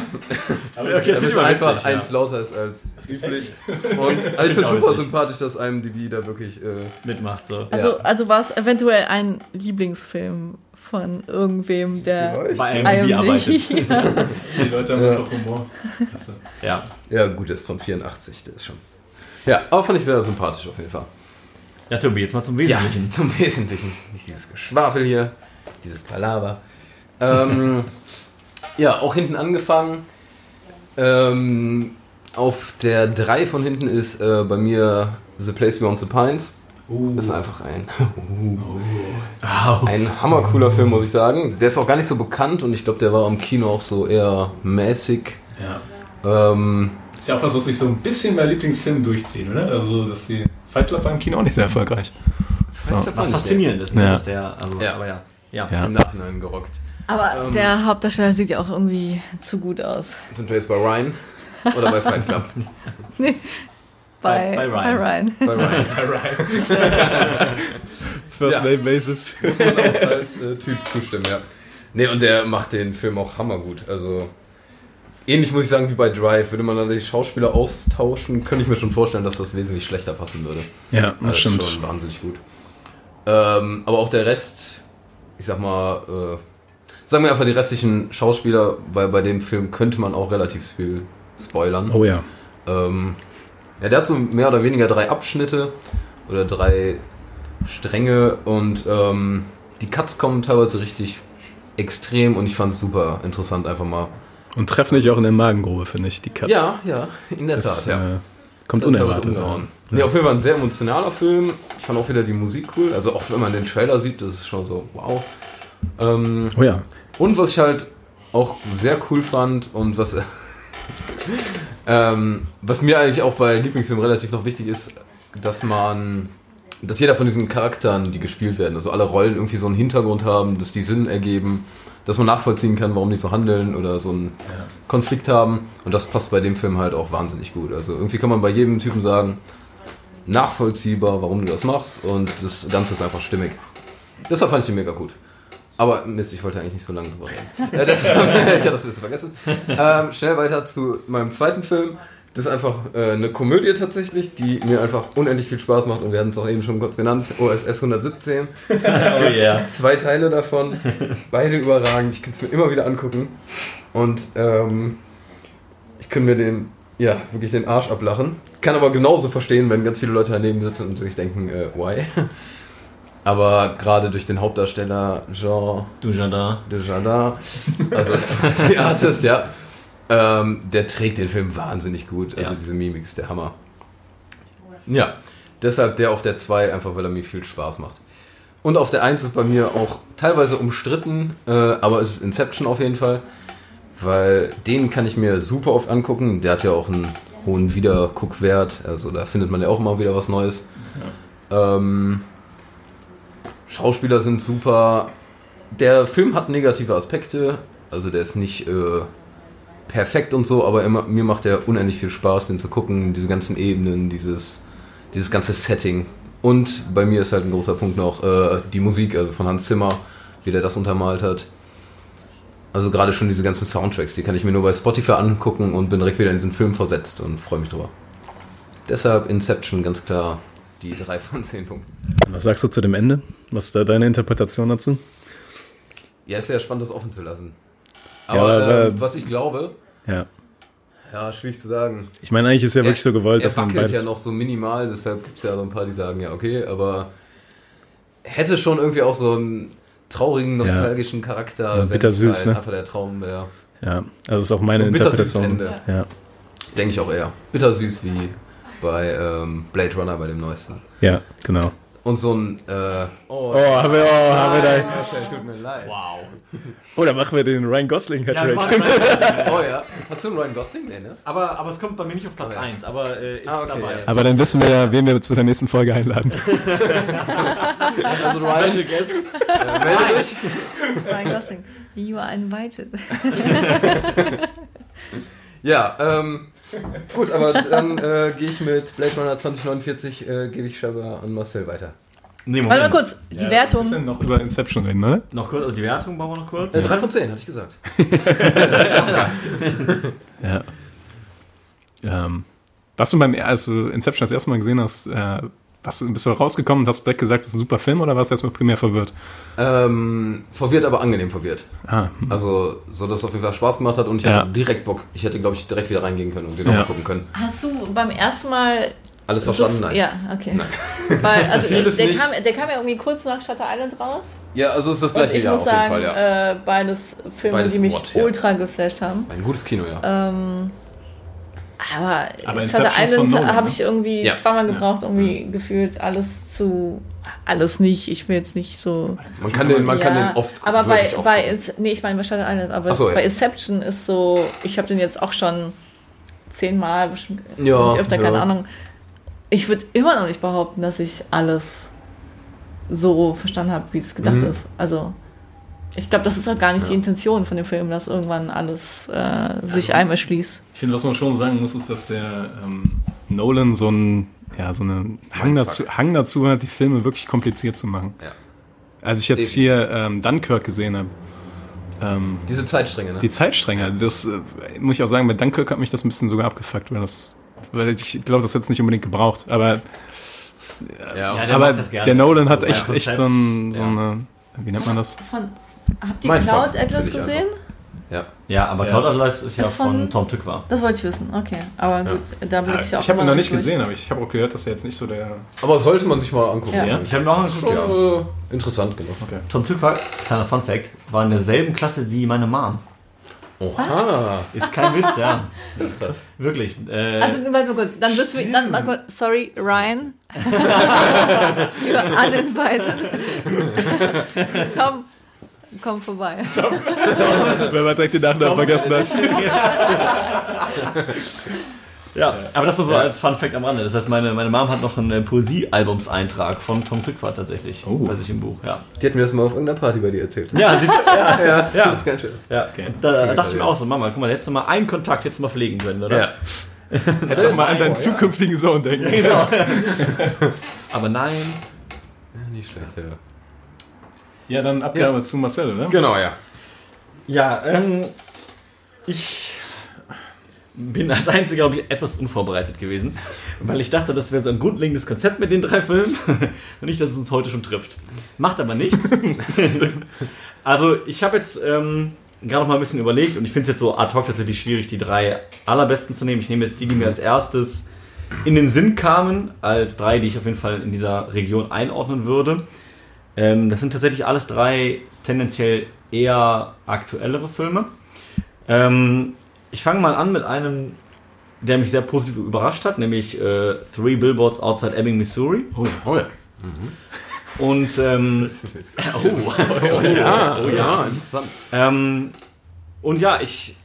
Okay, damit es einfach eins lauter ist als üblich. Und also ich finde es super sympathisch, dass IMDb da wirklich. Äh, mitmacht. So. Also, Ja. also war es eventuell ein Lieblingsfilm von irgendwem, der. Bei IMDb arbeitet. Die Leute haben Ja. einfach Humor. Klasse. Ja. ja, gut, der ist von 84, der ist schon. Ja, aber fand ich sehr sympathisch auf jeden Fall. ja, Tobi, jetzt mal zum Ja, Wesentlichen. zum Wesentlichen. Nicht dieses Geschwafel hier, dieses Palaver. Ähm, ja, auch hinten angefangen. Ähm, auf der 3 von hinten ist äh, bei mir The Place Beyond the Pines. Das ist einfach ein, Wow. ein hammercooler Film, muss ich sagen. Der ist auch gar nicht so bekannt und ich glaube, der war im Kino auch so eher mäßig. Ja. Ähm, Ist ja auch was, was sich so ein bisschen bei Lieblingsfilmen durchziehen, oder? Also, dass die Fight Club war im Kino auch nicht sehr erfolgreich. So. Was faszinierend ist, ne? Ja. Dass der, also, Ja. aber ja. Ja. Ja. Im Nachhinein gerockt. Aber Ähm. der Hauptdarsteller sieht ja auch irgendwie zu gut aus. Sind wir jetzt bei Ryan oder bei Fight Club? Bei, Bei- bei bei Ryan. Ryan. bei Ryan. First Ja. Name Basis. Muss man auch als äh, Typ zustimmen, ja. Nee, und der macht den Film auch hammergut. Also ähnlich muss ich sagen wie bei Drive. Würde man da die Schauspieler austauschen, könnte ich mir schon vorstellen, dass das wesentlich schlechter passen würde. Ja, Das das stimmt. ist schon wahnsinnig gut. Ähm, aber auch der Rest, ich sag mal, äh, sagen wir einfach die restlichen Schauspieler, weil bei dem Film könnte man auch relativ viel spoilern. Oh ja. Ähm, ja, der hat so mehr oder weniger drei Abschnitte oder drei Stränge und ähm, die Cuts kommen teilweise richtig extrem und ich fand es super interessant einfach mal. Und treffen dich auch in der Magengrube, finde ich, die Katze. Ja, ja, in der Das, Tat, ja. äh, kommt Teilweise unerwartet. Ja. Nee, auf jeden Fall ein sehr emotionaler Film. Ich fand auch wieder die Musik cool. Also auch wenn man den Trailer sieht, das ist schon so, wow. Ähm, Oh ja. Und was ich halt auch sehr cool fand und was, ähm, was mir eigentlich auch bei Lieblingsfilmen relativ noch wichtig ist, dass man, dass jeder von diesen Charakteren, die gespielt werden, also alle Rollen irgendwie so einen Hintergrund haben, dass die Sinn ergeben, dass man nachvollziehen kann, warum die so handeln oder so einen Konflikt haben. Und das passt bei dem Film halt auch wahnsinnig gut. Also irgendwie kann man bei jedem Typen sagen, nachvollziehbar, warum du das machst und das Ganze ist einfach stimmig. Deshalb fand ich den mega gut. Aber Mist, ich wollte eigentlich nicht so lange drüber reden. Äh, das, ich hatte das ein bisschen vergessen. Ähm, schnell weiter zu meinem zweiten Film. Das ist einfach äh, eine Komödie tatsächlich, die mir einfach unendlich viel Spaß macht und wir hatten es auch eben schon kurz genannt, OSS 117. Oh yeah. Zwei Teile davon, beide überragend. Ich kann es mir immer wieder angucken und ähm, ich kann mir den, ja, wirklich den Arsch ablachen. Kann aber genauso verstehen, wenn ganz viele Leute daneben sitzen und sich denken, äh, why? Aber gerade durch den Hauptdarsteller Jean Du Jardin. Desjardins, also Franzi Artist, ja, ähm, der trägt den Film wahnsinnig gut. Also Ja. diese Mimik ist der Hammer. Ja, deshalb der auf der 2, einfach weil er mir viel Spaß macht. Und auf der 1 ist bei mir auch teilweise umstritten, äh, aber es ist Inception auf jeden Fall, weil den kann ich mir super oft angucken. Der hat ja auch einen hohen Wiederguckwert, also da findet man ja auch immer wieder was Neues. Ähm, Schauspieler sind super. Der Film hat negative Aspekte, also der ist nicht äh, perfekt und so, aber immer, mir macht er unendlich viel Spaß, den zu gucken, diese ganzen Ebenen, dieses, dieses ganze Setting. Und bei mir ist halt ein großer Punkt noch äh, die Musik, also von Hans Zimmer, wie der das untermalt hat. Also gerade schon diese ganzen Soundtracks, die kann ich mir nur bei Spotify angucken und bin direkt wieder in diesen Film versetzt und freue mich drüber. Deshalb Inception ganz klar die 3 von 10 Punkten. Was sagst du zu dem Ende? Was ist da deine Interpretation dazu? Ja, ist sehr spannend, das offen zu lassen. Ja, Aber aber- ähm, was ich glaube, Ja. ja, schwierig zu sagen. Ich meine, eigentlich ist ja wirklich so gewollt, er dass man beides. ja noch so minimal, deshalb gibt es ja so ein paar, die sagen, ja, okay, aber hätte schon irgendwie auch so einen traurigen, nostalgischen Charakter, Ja, wenn bittersüß, halt ne? einfach der Traum wäre. Ja, also das ist auch meine so Interpretation. Ende. Ja. Denke ich auch eher. Bittersüß wie bei ähm, Blade Runner, bei dem neuesten. ja, genau. Und so ein, äh, Oh, haben wir, oh, haben wir da. Marcel, tut mir leid. Wow. Oh, da machen wir den Ryan Gosling Ja, machen weiter. Oh ja. Hast du einen Ryan Gosling? Nee, ne? aber, aber es kommt bei mir nicht auf Platz Oh, ja. 1, aber äh, ist Ah, okay, dabei. ja. Aber dann wissen wir ja, wen wir zu der nächsten Folge einladen. Also Ryan, Special Guest. äh, melde dich. Ryan Gosling. You are invited. Ja, ähm, gut, aber dann äh, gehe ich mit Blade Runner 2049, äh, gebe ich scheinbar an Marcel weiter. Nee, Warte mal kurz, die Wir Wertung. müssen noch über Inception reden, ne? Noch kurz, also die Wertung bauen wir noch kurz. Äh, 3 von 10, hatte ich gesagt. Ja. Ähm, was du beim, als du Inception das erste Mal gesehen hast, äh, was, bist du rausgekommen und hast direkt gesagt, es ist ein super Film oder warst du erstmal primär verwirrt? Ähm, verwirrt, aber angenehm verwirrt. Ah, Also, so dass es auf jeden Fall Spaß gemacht hat und ich Ja. hatte direkt Bock. Ich hätte, glaube ich, direkt wieder reingehen können und den Ja. nochmal gucken können. Hast du beim ersten Mal. Alles verstanden? so, Nein. Ja, okay. Weil, also, der, nicht. kam, der kam ja irgendwie kurz nach Shutter Island raus. Ja, also es ist das Und gleiche ich Jahr muss auf jeden sagen, Fall, ja. äh, beides Filme, Beides die mich Wort, ja. ultra geflasht haben. Ein gutes Kino, ja. Ähm, aber, Aber von Island Nolan, habe ne? ich irgendwie Ja. zweimal gebraucht, irgendwie gefühlt alles zu. Alles nicht. Ich will jetzt nicht so. Man kann den, man kann Ja, den oft Aber bei, oft bei nee, ich meine bei Shutter Island, aber so, ja. bei Inception ist so, ich habe den jetzt auch schon zehnmal, bestimmt Ja, nicht öfter, keine ja. Ahnung. Ich würde immer noch nicht behaupten, dass ich alles so verstanden habe, wie es gedacht Mhm. ist. Also ich glaube, das ist auch gar nicht die Intention von dem Film, dass irgendwann alles äh, sich einem erschließt. Ich finde, was man schon sagen muss, ist, dass der ähm, Nolan so ein ja, so einen Hang dazu, Hang dazu hat, die Filme wirklich kompliziert zu machen. Ja. Als ich jetzt hier ähm, Dunkirk gesehen habe, ähm, Diese Zeitstränge, ne? die Zeitstränge, das äh, muss ich auch sagen, bei Dunkirk hat mich das ein bisschen sogar abgefuckt, weil das, weil ich glaube, das hätte es nicht unbedingt gebraucht, aber, ja, Ja, der aber gerne. der Nolan hat So echt, echt so, ein, so Ja. eine, wie nennt man das? Von, habt ihr Mindfuck, Cloud Atlas gesehen? ja. Ja, aber Ja. Cloud Atlas ist ja Ist von- von Tom Tückwer. Das wollte ich wissen. Okay, aber gut, da blicke ich auch ich habe ihn noch nicht durch. gesehen, aber ich habe auch gehört, dass er jetzt nicht so der. Aber sollte man sich mal angucken. Ja. Ja. Ich habe noch einen Schon ja. äh, interessant genug. Tom Tückwer, kleiner Fun Fact, war in derselben Klasse wie meine Mom. Oha. Ist kein Witz, ja. Das ist krass. Wirklich. Äh, Also, warte mal kurz, dann wirst du, dann, mal kurz, sorry, Ryan. You're uninvited. Tom, komm vorbei. Wenn man direkt den Nachnamen vergessen hat. ja, aber das war so als Fun Fact am Rande. Das heißt, meine, meine Mom hat noch einen äh, Poesiealbumseintrag von Tom Tückwer tatsächlich. Oh. Bei sich im Buch, ja. Die hat mir das mal auf irgendeiner Party bei dir erzählt. Ja, siehst du, ja, ja. Ja. Das ist ganz schön. ja. Da, da dachte ich mir auch so, Mama, guck mal, hättest du mal einen Kontakt jetzt mal pflegen können, oder? Ja. Hättest du auch mal an deinen zukünftigen Sohn denken. Genau. Aber nein. Nicht schlecht, ja. Ja, dann Abgabe zu Marcel, oder? Genau, ja. Ja, ähm, ich bin als Einziger, glaube ich, etwas unvorbereitet gewesen, weil ich dachte, das wäre so ein grundlegendes Konzept mit den drei Filmen und nicht, dass es uns heute schon trifft. Macht aber nichts. also, ich habe jetzt ähm, gerade noch mal ein bisschen überlegt und ich finde es jetzt so ad hoc tatsächlich schwierig, die drei allerbesten zu nehmen. Ich nehme jetzt die, die mir als erstes in den Sinn kamen, als drei, die ich auf jeden Fall in dieser Region einordnen würde. Ähm, das sind tatsächlich alles drei tendenziell eher aktuellere Filme. Ähm, ich fange mal an mit einem, der mich sehr positiv überrascht hat, nämlich äh, Three Billboards Outside Ebbing, Missouri. Oh ja. Oh ja. Und ähm, oh, oh, Ja, oh ja, interessant. ähm, und ja, ich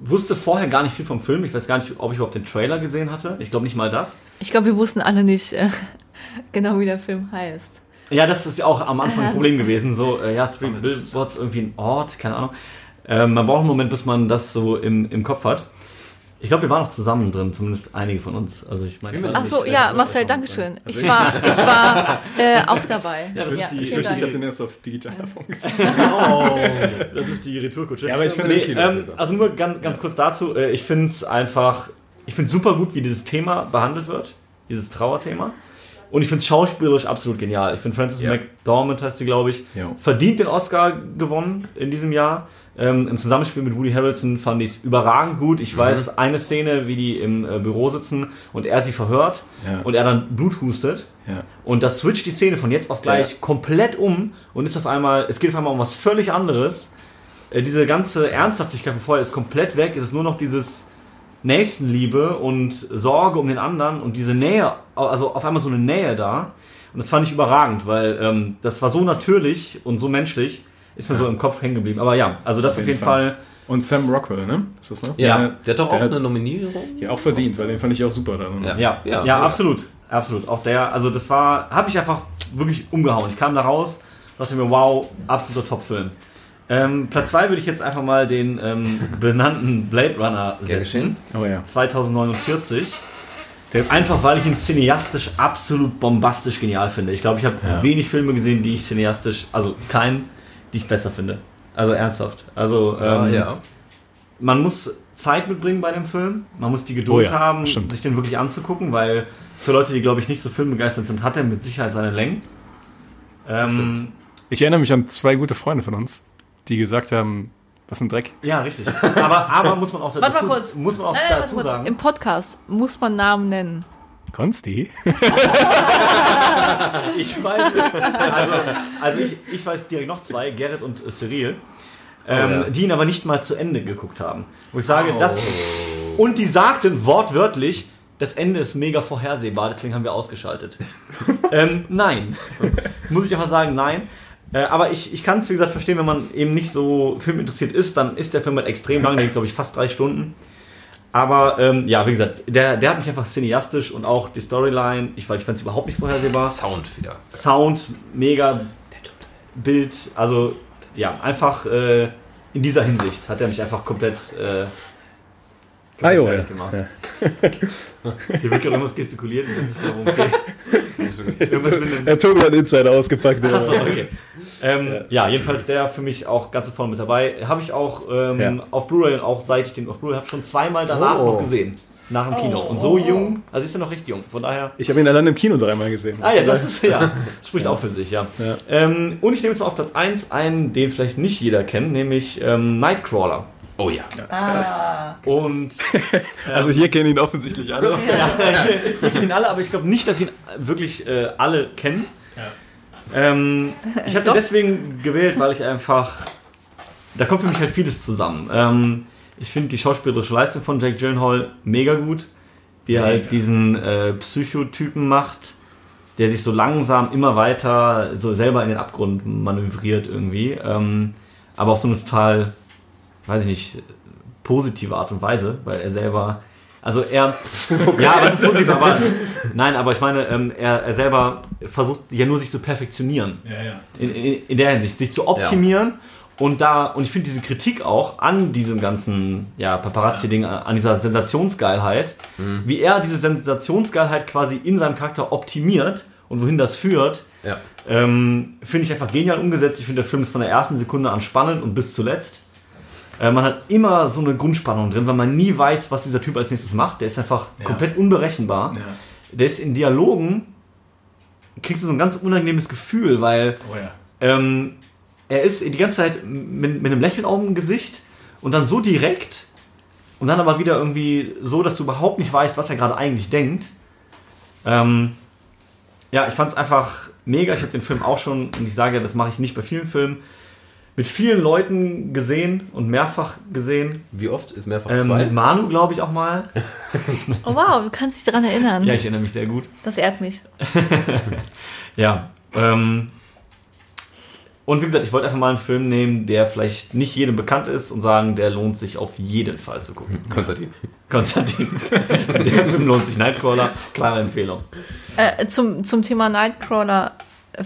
wusste vorher gar nicht viel vom Film. Ich weiß gar nicht, ob ich überhaupt den Trailer gesehen hatte. Ich glaube nicht mal das. Ich glaube, wir wussten alle nicht äh, genau, wie der Film heißt. Ja, das ist ja auch am Anfang ein Problem gewesen. So, äh, ja, Three Billboards, irgendwie ein Ort, keine Ahnung. Ähm, man braucht einen Moment, bis man das so im, im Kopf hat. Ich glaube, wir waren noch zusammen drin, zumindest einige von uns. Also ich meine, ich Ach so, ja, Marcel, Dankeschön. mit Ich war, ich war äh, auch dabei. Ja, das ist die- ich Ich Dank. habe den erst auf Digitalerfon gesehen. Oh. Das ist die Retourkutsche. Ja, aber ich finde- nee, ich ähm. Also nur ganz, ganz kurz dazu. äh, Ich finde es einfach, ich finde super gut, wie dieses Thema behandelt wird. Dieses Trauerthema. Und ich finde es schauspielerisch absolut genial. Ich finde Frances Ja. McDormand heißt sie, glaube ich, Ja. verdient den Oscar gewonnen in diesem Jahr. Ähm, Im Zusammenspiel mit Woody Harrelson fand ich es überragend gut. Ich weiß, eine Szene, wie die im äh, Büro sitzen und er sie verhört Ja. und er dann Blut hustet. Und das switcht die Szene von jetzt auf gleich komplett um und ist auf einmal, es geht auf einmal um was völlig anderes. Äh, diese ganze Ernsthaftigkeit von vorher ist komplett weg. Es ist nur noch dieses Nächstenliebe und Sorge um den anderen und diese Nähe, also auf einmal so eine Nähe da. Und das fand ich überragend, weil ähm, das war so natürlich und so menschlich, ist mir so im Kopf hängen geblieben. Aber ja, also das auf jeden, jeden Fall. Und Sam Rockwell, ne? Ist das, ne? Ja, der hat doch auch der hat- eine Nominierung. Ja, auch verdient, weil den fand ich auch super dann. Ja. Ja, ja, Ja, absolut. Absolut. Auch der, also das war, habe ich einfach wirklich umgehauen. Ich kam da raus, dachte mir, wow, absoluter Top-Film. Ähm, Platz 2 würde ich jetzt einfach mal den ähm, benannten Blade Runner setzen. Oh ja. 2049. Der ist, Einfach weil ich ihn cineastisch absolut bombastisch genial finde. Ich glaube, ich habe Ja. wenig Filme gesehen, die ich cineastisch, also keinen, die ich besser finde. Also ernsthaft. Also ähm, ja. man muss Zeit mitbringen bei dem Film. Man muss die Geduld Oh ja, haben, stimmt. sich den wirklich anzugucken, weil für Leute, die glaube ich nicht so filmbegeistert sind, hat er mit Sicherheit seine Längen. Ähm, Stimmt. ich erinnere mich an zwei gute Freunde von uns, die gesagt haben, was ein Dreck. ja, richtig. Aber, aber muss man auch Warte mal dazu, kurz. muss man auch Nein, dazu kurz. sagen. Im Podcast muss man Namen nennen. Konsti? Ich weiß, also, also ich, ich weiß direkt noch zwei, Gerrit und äh, Cyril, ähm, ja. die ihn aber nicht mal zu Ende geguckt haben. Wo ich sage, Oh. das. Und die sagten wortwörtlich, das Ende ist mega vorhersehbar, deswegen haben wir ausgeschaltet. ähm, nein. Muss ich einfach sagen, nein. Äh, aber ich, ich kann es, wie gesagt, verstehen, wenn man eben nicht so filminteressiert ist, dann ist der Film halt extrem lang, der geht, glaube ich, fast drei Stunden. Aber ähm, ja, wie gesagt, der, der hat mich einfach cineastisch und auch die Storyline, ich, weil ich fand es überhaupt nicht vorhersehbar. Sound wieder. Sound, mega Bild, also ja, einfach äh, in dieser Hinsicht hat er mich einfach komplett, äh, Ah, jo, fertig ja. gemacht. Ja. Hier wird gerade irgendwas gestikuliert, ich weiß nicht, worum es geht. Er hat einen Insider ausgepackt. Achso, okay. Ähm, ja. jedenfalls der für mich auch ganz vorne mit dabei. Habe ich auch ähm, Ja. auf Blu-ray und auch seit ich den auf Blu-ray habe, schon zweimal danach Oh. noch gesehen. Nach dem Kino. Und so jung, also ist er noch recht jung. Von daher. Ich habe ihn allein im Kino dreimal gesehen. Ah ja, das ist ja. Das spricht auch für sich, ja. Ja. Ähm, und ich nehme jetzt mal auf Platz 1 einen, den vielleicht nicht jeder kennt, nämlich ähm, Nightcrawler. Oh ja. Ah. Und Also hier kennen ihn offensichtlich alle. ich kenne ihn alle, aber ich glaube nicht, dass ihn wirklich äh, alle kennen. Ähm, ich habe deswegen gewählt, weil ich einfach. Da kommt für mich halt vieles zusammen. Ähm, ich finde die schauspielerische Leistung von Jake Gyllenhaal mega gut. Wie er halt diesen äh, Psychotypen macht, der sich so langsam immer weiter so selber in den Abgrund manövriert irgendwie. Ähm, aber auf so eine total, weiß ich nicht, positive Art und Weise, weil er selber. Also er. Ja, aber es ist positiv, aber. Nein, aber ich meine, ähm, er, er selber versucht ja nur sich zu perfektionieren. Ja, ja. In, in, in der Hinsicht, sich zu optimieren. Und da, und ich finde diese Kritik auch an diesem ganzen ja, Paparazzi-Ding, an dieser Sensationsgeilheit, wie er diese Sensationsgeilheit quasi in seinem Charakter optimiert und wohin das führt, Ja. ähm, finde ich einfach genial umgesetzt. Ich finde, der Film ist von der ersten Sekunde an spannend und bis zuletzt. Äh, man hat immer so eine Grundspannung drin, weil man nie weiß, was dieser Typ als nächstes macht. Der ist einfach Ja. komplett unberechenbar. Ja. Der ist in Dialogen, kriegst du so ein ganz unangenehmes Gefühl, weil Oh ja. ähm, er ist die ganze Zeit mit, mit einem Lächeln auf dem Gesicht und dann so direkt und dann aber wieder irgendwie so, dass du überhaupt nicht weißt, was er gerade eigentlich denkt. Ähm, ja, ich fand es einfach mega. Ich habe den Film auch schon, und ich sage, das mache ich nicht bei vielen Filmen, mit vielen Leuten gesehen und mehrfach gesehen. Wie oft ist mehrfach Ähm, zwei? mit Manu, glaube ich, auch mal. Oh wow, du kannst dich daran erinnern. Ja, ich erinnere mich sehr gut. Das ehrt mich. Ja. Ähm, und wie gesagt, ich wollte einfach mal einen Film nehmen, der vielleicht nicht jedem bekannt ist und sagen, der lohnt sich auf jeden Fall zu gucken. Konstantin. Konstantin. der Film lohnt sich. Nightcrawler, klare Empfehlung. Äh, zum, zum Thema Nightcrawler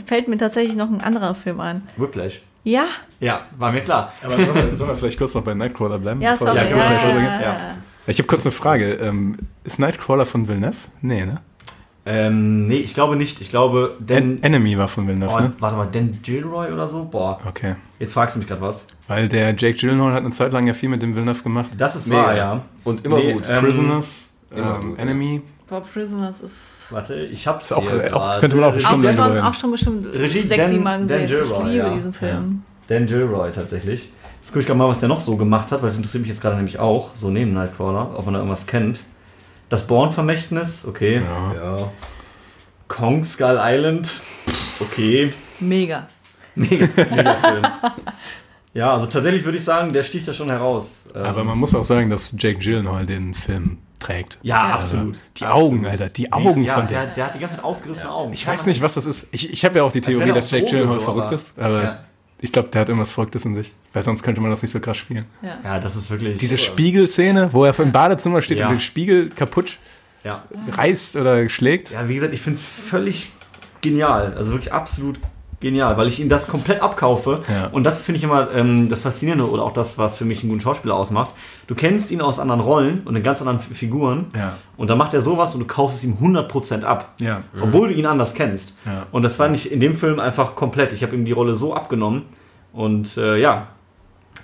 fällt mir tatsächlich noch ein anderer Film ein. Whiplash. Ja, Ja, war mir klar. Aber sollen wir, sollen wir vielleicht kurz noch bei Nightcrawler bleiben? ja, bevor wir- sorry. Ja, Ja, können wir ja, ja. Ich habe kurz eine Frage. Ähm, ist Nightcrawler von Villeneuve? Nee, ne? Ähm, nee, ich glaube nicht. Ich glaube, En denn. Enemy war von Villeneuve, Oh, ne? warte mal, Dan Gilroy oder so? Boah, Okay. jetzt fragst du mich gerade was. Weil der Jake Gyllenhaal hat eine Zeit lang ja viel mit dem Villeneuve gemacht. Das ist Mega. wahr, ja. Und immer Nee, gut. ähm, Prisoners, immer ähm, gut, ja. Enemy. Boah, Prisoners ist. Warte, ich hab's auch- hier auch- könnte man auch Auch schon, drüber reden. auch schon bestimmt Regie sechs, Dan- sieben Mal Dan gesehen. Ich Gilroy, liebe ja. diesen Film. Dan Gilroy tatsächlich. Jetzt gucke ich gerade mal, was der noch so gemacht hat, weil das interessiert mich jetzt gerade nämlich auch, so neben Nightcrawler, ob man da irgendwas kennt. Das Born-Vermächtnis, okay. Ja. Ja. Kong Skull Island, okay. Mega. Mega, mega Film. Ja, also tatsächlich würde ich sagen, der sticht da schon heraus. Ähm, Aber man muss auch sagen, dass Jake Gyllenhaal den Film trägt. Ja, Ja. absolut. Die Augen, Alter, die Augen ja, von der, dem. der hat die ganze Zeit aufgerissene Augen. Ich weiß nicht, was das ist. Ich, ich habe ja auch die Theorie, dass Jake Gyllenhaal so, verrückt aber- ist, aber Ja. ich glaube, der hat irgendwas Verrücktes in sich. Weil sonst könnte man das nicht so krass spielen. Ja. Ja, das ist wirklich. Diese Spiegelszene, wo er im Badezimmer steht Ja. und den Spiegel kaputt Ja. reißt oder schlägt. ja, wie gesagt, ich finde es völlig genial. Also wirklich absolut genial, weil ich ihm das komplett abkaufe. Ja. Und das finde ich immer ähm, das Faszinierende oder auch das, was für mich einen guten Schauspieler ausmacht. Du kennst ihn aus anderen Rollen und in ganz anderen F- Figuren. Ja. Und dann macht er sowas und du kaufst es ihm 100% ab. Ja. Obwohl du ihn anders kennst. Ja. Und das fand ich in dem Film einfach komplett. Ich habe ihm die Rolle so abgenommen. Und äh, ja,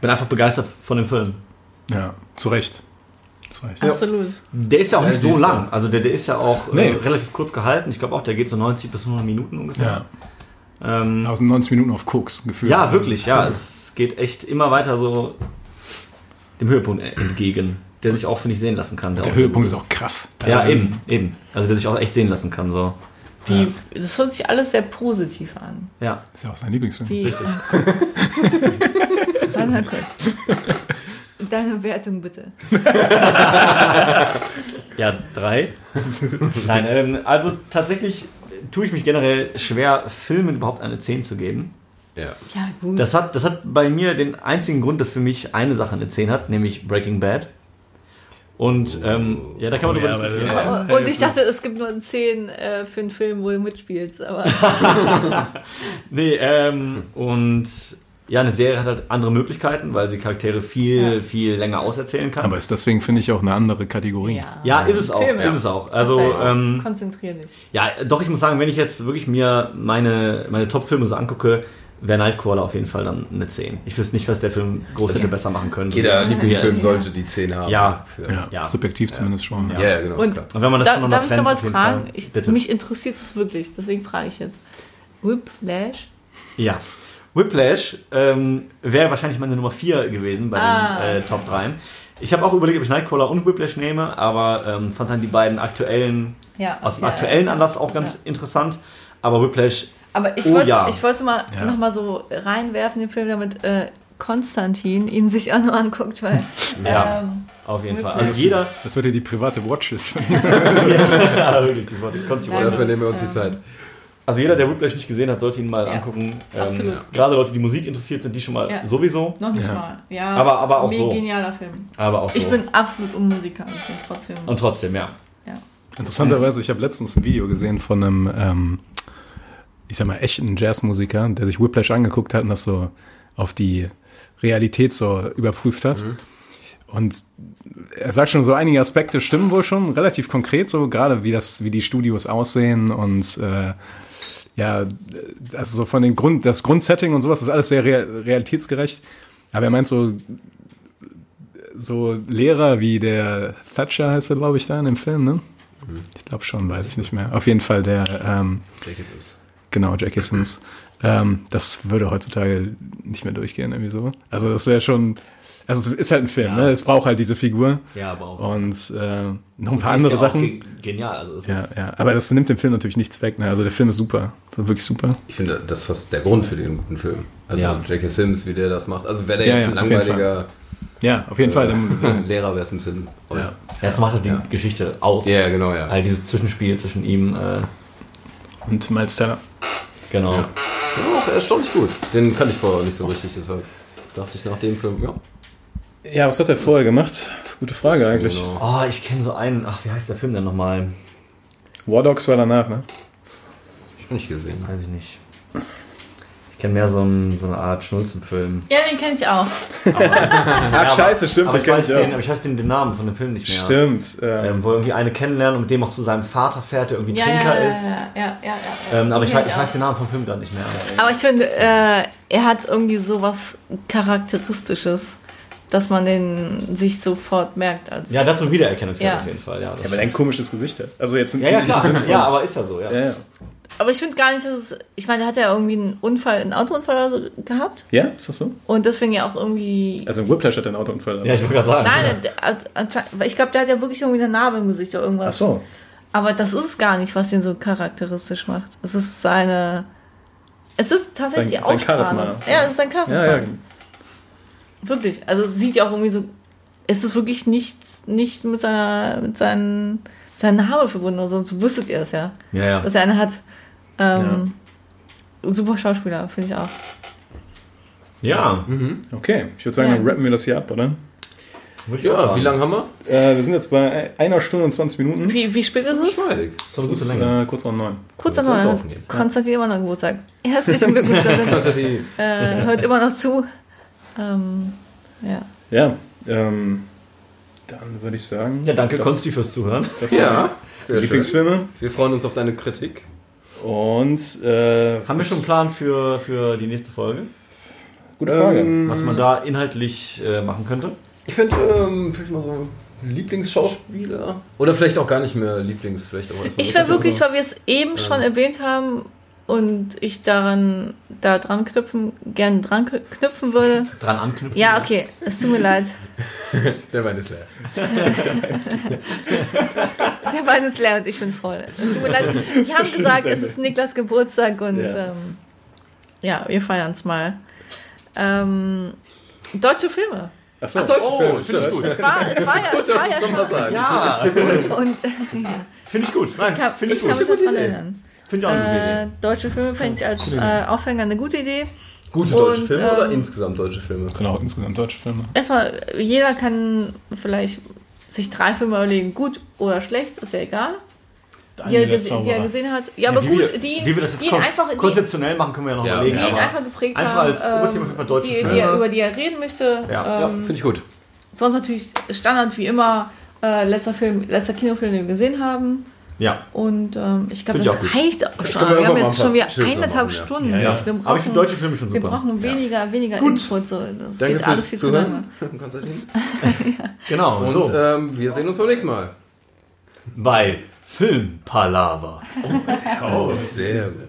bin einfach begeistert von dem Film. Ja, zu Recht. Zu Recht. Absolut. Der ist ja auch Ja, nicht so lang. Also der, der ist ja auch Nee. äh, relativ kurz gehalten. Ich glaube auch, der geht so 90 bis 100 Minuten ungefähr. Ja. Ähm, Aus 90 Minuten auf Koks gefühlt. ja, wirklich, ja. Es geht echt immer weiter so dem Höhepunkt entgegen, der sich auch, finde ich, sehen lassen kann. Der auch Höhepunkt ist auch krass. Ja, eben, eben. Also der sich auch echt sehen lassen kann. So. Wie, Das hört sich alles sehr positiv an. Ja. Ist ja auch sein Lieblingsfilm. Wie, Richtig. Warte mal kurz. Deine Wertung bitte. Ja, drei. Nein, ähm, also tatsächlich tue ich mich generell schwer, Filmen überhaupt eine 10 zu geben. Ja. Ja, gut. Das hat, das hat bei mir den einzigen Grund, dass für mich eine Sache eine 10 hat, nämlich Breaking Bad. Und ähm, ja, da kann man Oh, drüber ja, aber diskutieren. das- Oh, und ich dachte, es gibt nur ein 10 äh, für einen Film, wo du mitspielst. Aber Nee, ähm, und ja, eine Serie hat halt andere Möglichkeiten, weil sie Charaktere viel, Ja. viel länger auserzählen kann. Aber ist deswegen, finde ich, auch eine andere Kategorie. ja, ist es auch, Filme. ist es auch. Also, ähm, konzentrier dich. ja, doch, ich muss sagen, wenn ich jetzt wirklich mir meine, meine Top-Filme so angucke, wäre Nightcrawler auf jeden Fall dann eine 10. Ich wüsste nicht, was der Film groß hätte besser machen können. Jeder Lieblingsfilm ist. sollte die 10 haben. Ja. Für, Ja, Ja. subjektiv zumindest schon. ja, ja, genau. Und klar. Und wenn man das Da, ich trennt, noch mal auf jeden fragen? Fall. Ich, Bitte. mich interessiert es wirklich, deswegen frage ich jetzt. Whiplash? Ja. Whiplash ähm, wäre wahrscheinlich meine Nummer 4 gewesen bei Ah. den äh, Top 3. Ich habe auch überlegt, ob ich Nightcrawler und Whiplash nehme, aber ähm, fand dann die beiden aktuellen, Ja. aus dem ja, aktuellen ja. Anlass auch ganz interessant. Aber Whiplash, Aber ich Oh, wollte ja. ich wollte mal Ja. noch mal so reinwerfen, den Film, damit äh, Konstantin ihn sich auch noch anguckt, weil Ja. ähm, auf jeden Fall. Also jeder. Das wird ja die private Watchlist. ja, wirklich, die wohl- Dafür nehmen wir uns die ähm, Zeit. Also jeder, der Whiplash nicht gesehen hat, sollte ihn mal Ja. angucken. Ähm, Absolut. Gerade Leute, die Musik interessiert sind, die schon mal Ja. sowieso. noch nicht Ja. mal. Ja, Aber- aber auch so. genialer Film. Aber auch so. Ich bin absolut unmusikalisch und trotzdem. und trotzdem, ja. ja. Interessanterweise, ich habe letztens ein Video gesehen von einem, ähm, ich sag mal, echten Jazzmusiker, der sich Whiplash angeguckt hat und das so auf die Realität so überprüft hat. Und er sagt schon, so einige Aspekte stimmen wohl schon relativ konkret, so gerade wie das, wie die Studios aussehen und äh, ja, also so von den Grund, das Grundsetting und sowas ist alles sehr real, realitätsgerecht. Aber er meint so, so Lehrer wie der Thatcher heißt er, glaube ich, da in dem Film, ne? Ich glaube schon, weiß ich nicht mehr. Auf jeden Fall der, ähm, Jake Sims. genau, Jackie Sims. Ähm, das würde heutzutage nicht mehr durchgehen, irgendwie so. Also das wäre schon, also es ist halt ein Film, Ja. ne? Es braucht halt diese Figur Ja, aber auch so. und äh, noch ein paar ist andere ja auch Sachen. ge- Genial. Also es Ja, ist, ja, aber das nimmt dem Film natürlich nichts weg. Ne? Also der Film ist super, das ist wirklich super. Ich finde, das ist fast der Grund für den guten Film. Also Ja. J.K. Sims, wie der das macht. Also wäre der jetzt ja, ein langweiliger Ja, auf jeden Fall. Äh, Lehrer, wäre es ein bisschen. Ja. Ja, das macht halt die Ja. Geschichte aus. Ja, genau, ja. All dieses Zwischenspiel zwischen ihm, äh, und Miles Teller. genau. Ja. Ja, auch erstaunlich gut. Den kannte ich vorher nicht so richtig, deshalb dachte ich nach dem Film, ja. Ja, was hat er vorher gemacht? Gute Frage eigentlich. Genau. Oh, ich kenne so einen, ach, wie heißt der Film denn nochmal? War Dogs war danach, ne? Ich habe nicht gesehen. Weiß ich nicht. Ich kenne mehr so, ein, so eine Art Schnulzenfilm. Ja, den kenne ich auch. Ach, scheiße, stimmt, aber den ich, kenn weiß ich den, auch. aber ich weiß den, den Namen von dem Film nicht mehr. Stimmt. Äh, Ähm, wo irgendwie eine kennenlernen und mit dem auch zu seinem Vater fährt, der irgendwie Ja, Trinker ja, ist. ja, ja, ja, ja, ja. Ähm, aber ich kenn ich weiß den Namen vom Film gerade nicht mehr. Aber ich finde, äh, er hat irgendwie sowas Charakteristisches, dass man den sich sofort merkt. Als Ja, dazu Wiedererkennungswert Ja. auf jeden Fall. Ja, ja, weil er ein komisches Gesicht hat. Also jetzt ja, ja, klar. Ja, aber ist ja so, ja. Ja, ja. Aber ich finde gar nicht, dass es. Ich meine, der hat ja irgendwie einen Unfall, einen Autounfall oder so gehabt. ja, ist das so? Und deswegen ja auch irgendwie. Also ein Whiplash hat einen Autounfall. Ja, ich wollte gerade sagen. Nein, weil ich glaube, der hat ja wirklich irgendwie eine Narbe im Gesicht oder irgendwas. Ach so. Aber das ist es gar nicht, was den so charakteristisch macht. Es ist seine. Es ist tatsächlich Sein- die sein. Charisma. Ja, es ist sein Charisma. Ja, ja. Wirklich. Also es sieht ja auch irgendwie so ist es wirklich nicht, nicht mit seiner, mit seinen, seinem Name verbunden, sonst wüsstet ihr das ja, Ja, ja. dass er eine hat. Ähm, Super Schauspieler, finde ich auch. Ja, Okay, ich würde sagen, Ja. dann rappen wir das hier ab, oder? Ja, wie lange haben wir? Äh, wir sind jetzt bei einer Stunde und 20 Minuten. Wie, wie spät ist es? Geschmeidig. Das ist Das ist äh, kurz nach neun. Kurz einmal. aufnehmen. Konstantin immer noch Geburtstag. Herzlichen Glückwunsch, Konstantin. äh, hört immer noch zu. Ähm, ja. Ja, ähm, dann würde ich sagen. Ja, danke das, Konsti fürs Zuhören. Das Ja, sehr schön. Lieblingsfilme. Wir freuen uns auf deine Kritik. Und äh, Haben wir schon einen Plan für, für die nächste Folge? gute Frage. Ähm, Was man da inhaltlich äh, machen könnte? Ich finde, ähm, vielleicht mal so Lieblingsschauspieler. Oder vielleicht auch gar nicht mehr Lieblings, vielleicht auch Ich wäre wirklich, so. weil wir es eben schon erwähnt haben und ich daran da dran knüpfen, gerne dran kn- knüpfen würde. Dran anknüpfen? Ja, okay, es tut mir leid. Der Wein ist leer. Der Wein ist leer und ich bin voll. Es tut mir leid. Wir haben gesagt, es ist Niklas Geburtstag und Ja. ähm, ja, wir feiern es mal. Ähm, deutsche Filme. Achso, Oh, finde ich gut. Es war, es war ja, es war ja schon. sagen. Ja, Und finde ich gut. Nein, kann, finde ich ich kann gut. mich daran erinnern. Finde ich auch eine gute Äh, Idee. deutsche Filme fände ich als äh, Aufhänger eine gute Idee. Gute deutsche Und, Filme oder ähm, insgesamt deutsche Filme? Genau, insgesamt deutsche Filme. Erstmal, jeder kann vielleicht sich drei Filme überlegen, gut oder schlecht, ist ja egal. Die er, die er gesehen hat. Ja, aber wie gut, wir, die, wie wir das jetzt die ihn kon einfach, die, konzeptionell machen, können wir ja noch Ja, überlegen. die ihn einfach geprägt einfach haben. als Oberthema für deutsche die, Filme. die er, über die er reden möchte. Ja. Ja, ähm, finde ich gut. sonst natürlich Standard wie immer, äh, letzter Film, letzter Kinofilm, den wir gesehen haben. Ja, Und ähm, ich glaube, das reicht auch schon. wir Wir, haben jetzt schon wieder eineinhalb machen, ja. Stunden. ja, ja. Wir Aber ich brauchen, finde deutsche Filme schon wir super. brauchen weniger, weniger Gut. Input. So. Das Danke geht alles fürs viel zu lange. Genau, Und so. ähm, wir sehen uns beim nächsten Mal. Bei Filmpalava. Oh, sehr gut.